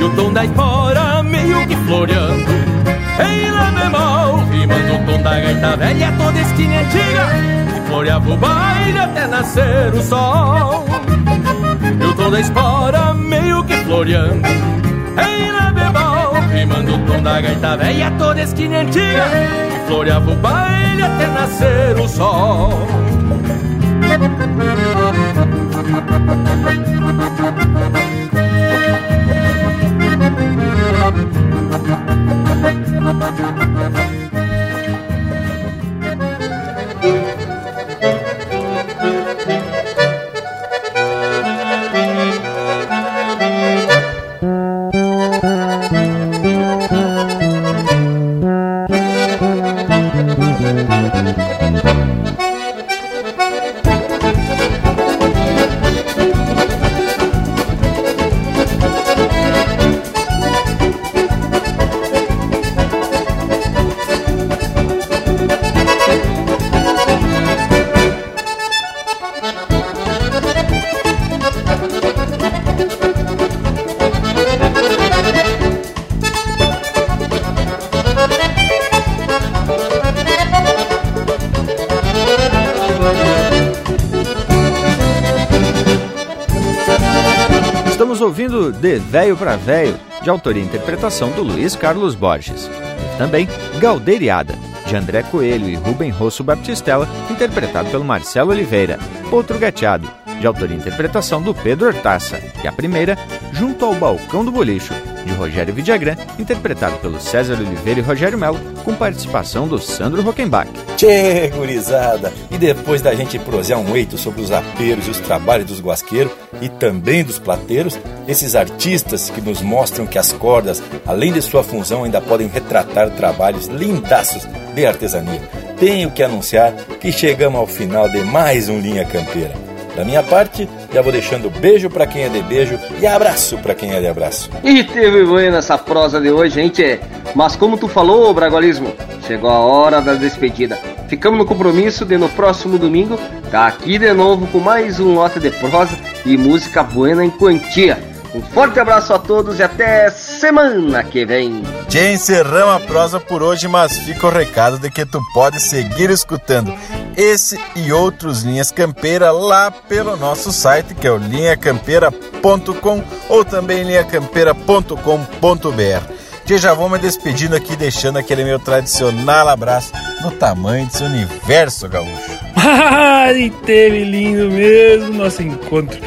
Speaker 10: E o tom da espora meio que floreando. Em lá bemol, rimando o tom da gaita velha toda esquina antiga. Que floreava o baile até nascer o sol. E o da espora meio que floreando. Em lá bemol,
Speaker 30: rimando o tom da gaita velha toda esquinhentinha E floreava o baile até nascer o sol
Speaker 3: ouvindo Véio para Véio, de autoria e interpretação do Luiz Carlos Borges. E também Galdeiriada, de André Coelho e Rubem Rosso Baptistella, interpretado pelo Marcelo Oliveira. Outro Gateado, de autoria e interpretação do Pedro Hortaça. E a primeira, Junto ao Balcão do Bolicho, de Rogério Vidagrã, interpretado pelo César Oliveira e Rogério Melo, com participação do Sandro Rockenbach.
Speaker 1: Tchê, gurizada! E depois da gente prosear um eito sobre os aperos e os trabalhos dos guasqueiros e também dos plateiros, esses artistas que nos mostram que as cordas, além de sua função, ainda podem retratar trabalhos lindaços de artesania. Tenho que anunciar que chegamos ao final de mais um Linha Campeira. Da minha parte, já vou deixando beijo para quem é de beijo e abraço para quem é de abraço.
Speaker 6: E teve banho nessa prosa de hoje, gente. Mas como tu falou, Bragualismo, chegou a hora da despedida. Ficamos no compromisso de no próximo domingo tá aqui de novo com mais um lote de prosa e música buena em quantia. Um forte abraço a todos e até semana que vem.
Speaker 4: Já encerramos a prosa por hoje, mas fica o recado de que tu pode seguir escutando esse e outros Linhas Campeira lá pelo nosso site, que é o linhacampeira.com ou também linhacampeira.com.br. Que já vou me despedindo aqui, deixando aquele meu tradicional abraço no tamanho desse universo gaúcho.
Speaker 5: e teve lindo mesmo nosso encontro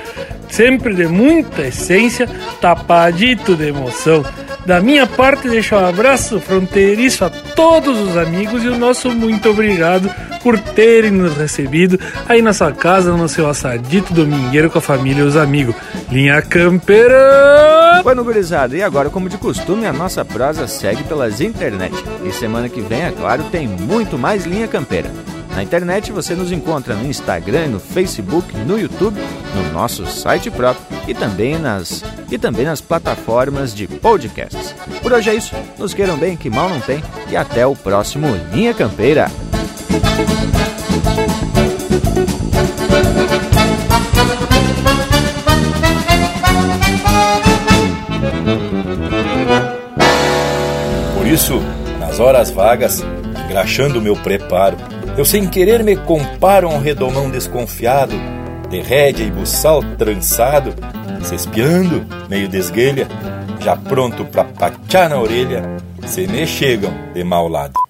Speaker 5: sempre de muita essência, tapadito de emoção. Da minha parte, deixo um abraço fronteiriço a todos os amigos e o nosso muito obrigado por terem nos recebido aí na sua casa, no seu assadito domingueiro com a família e os amigos. Linha Campeira!
Speaker 3: Bueno, gurizada, e agora, como de costume, a nossa prosa segue pelas internet. E semana que vem, é claro, tem muito mais Linha Campeira. Na internet você nos encontra no Instagram, no Facebook, no YouTube, no nosso site próprio e também nas e também nas plataformas de podcasts. Por hoje é isso. Nos queiram bem, que mal não tem e até o próximo Linha Campeira.
Speaker 1: Por isso, nas horas vagas, engraxando meu preparo, eu sem querer me comparo a um redomão desconfiado, de rédea e buçal trançado, se espiando, meio desguelha, já pronto pra pachar na orelha, se me chegam de mau lado.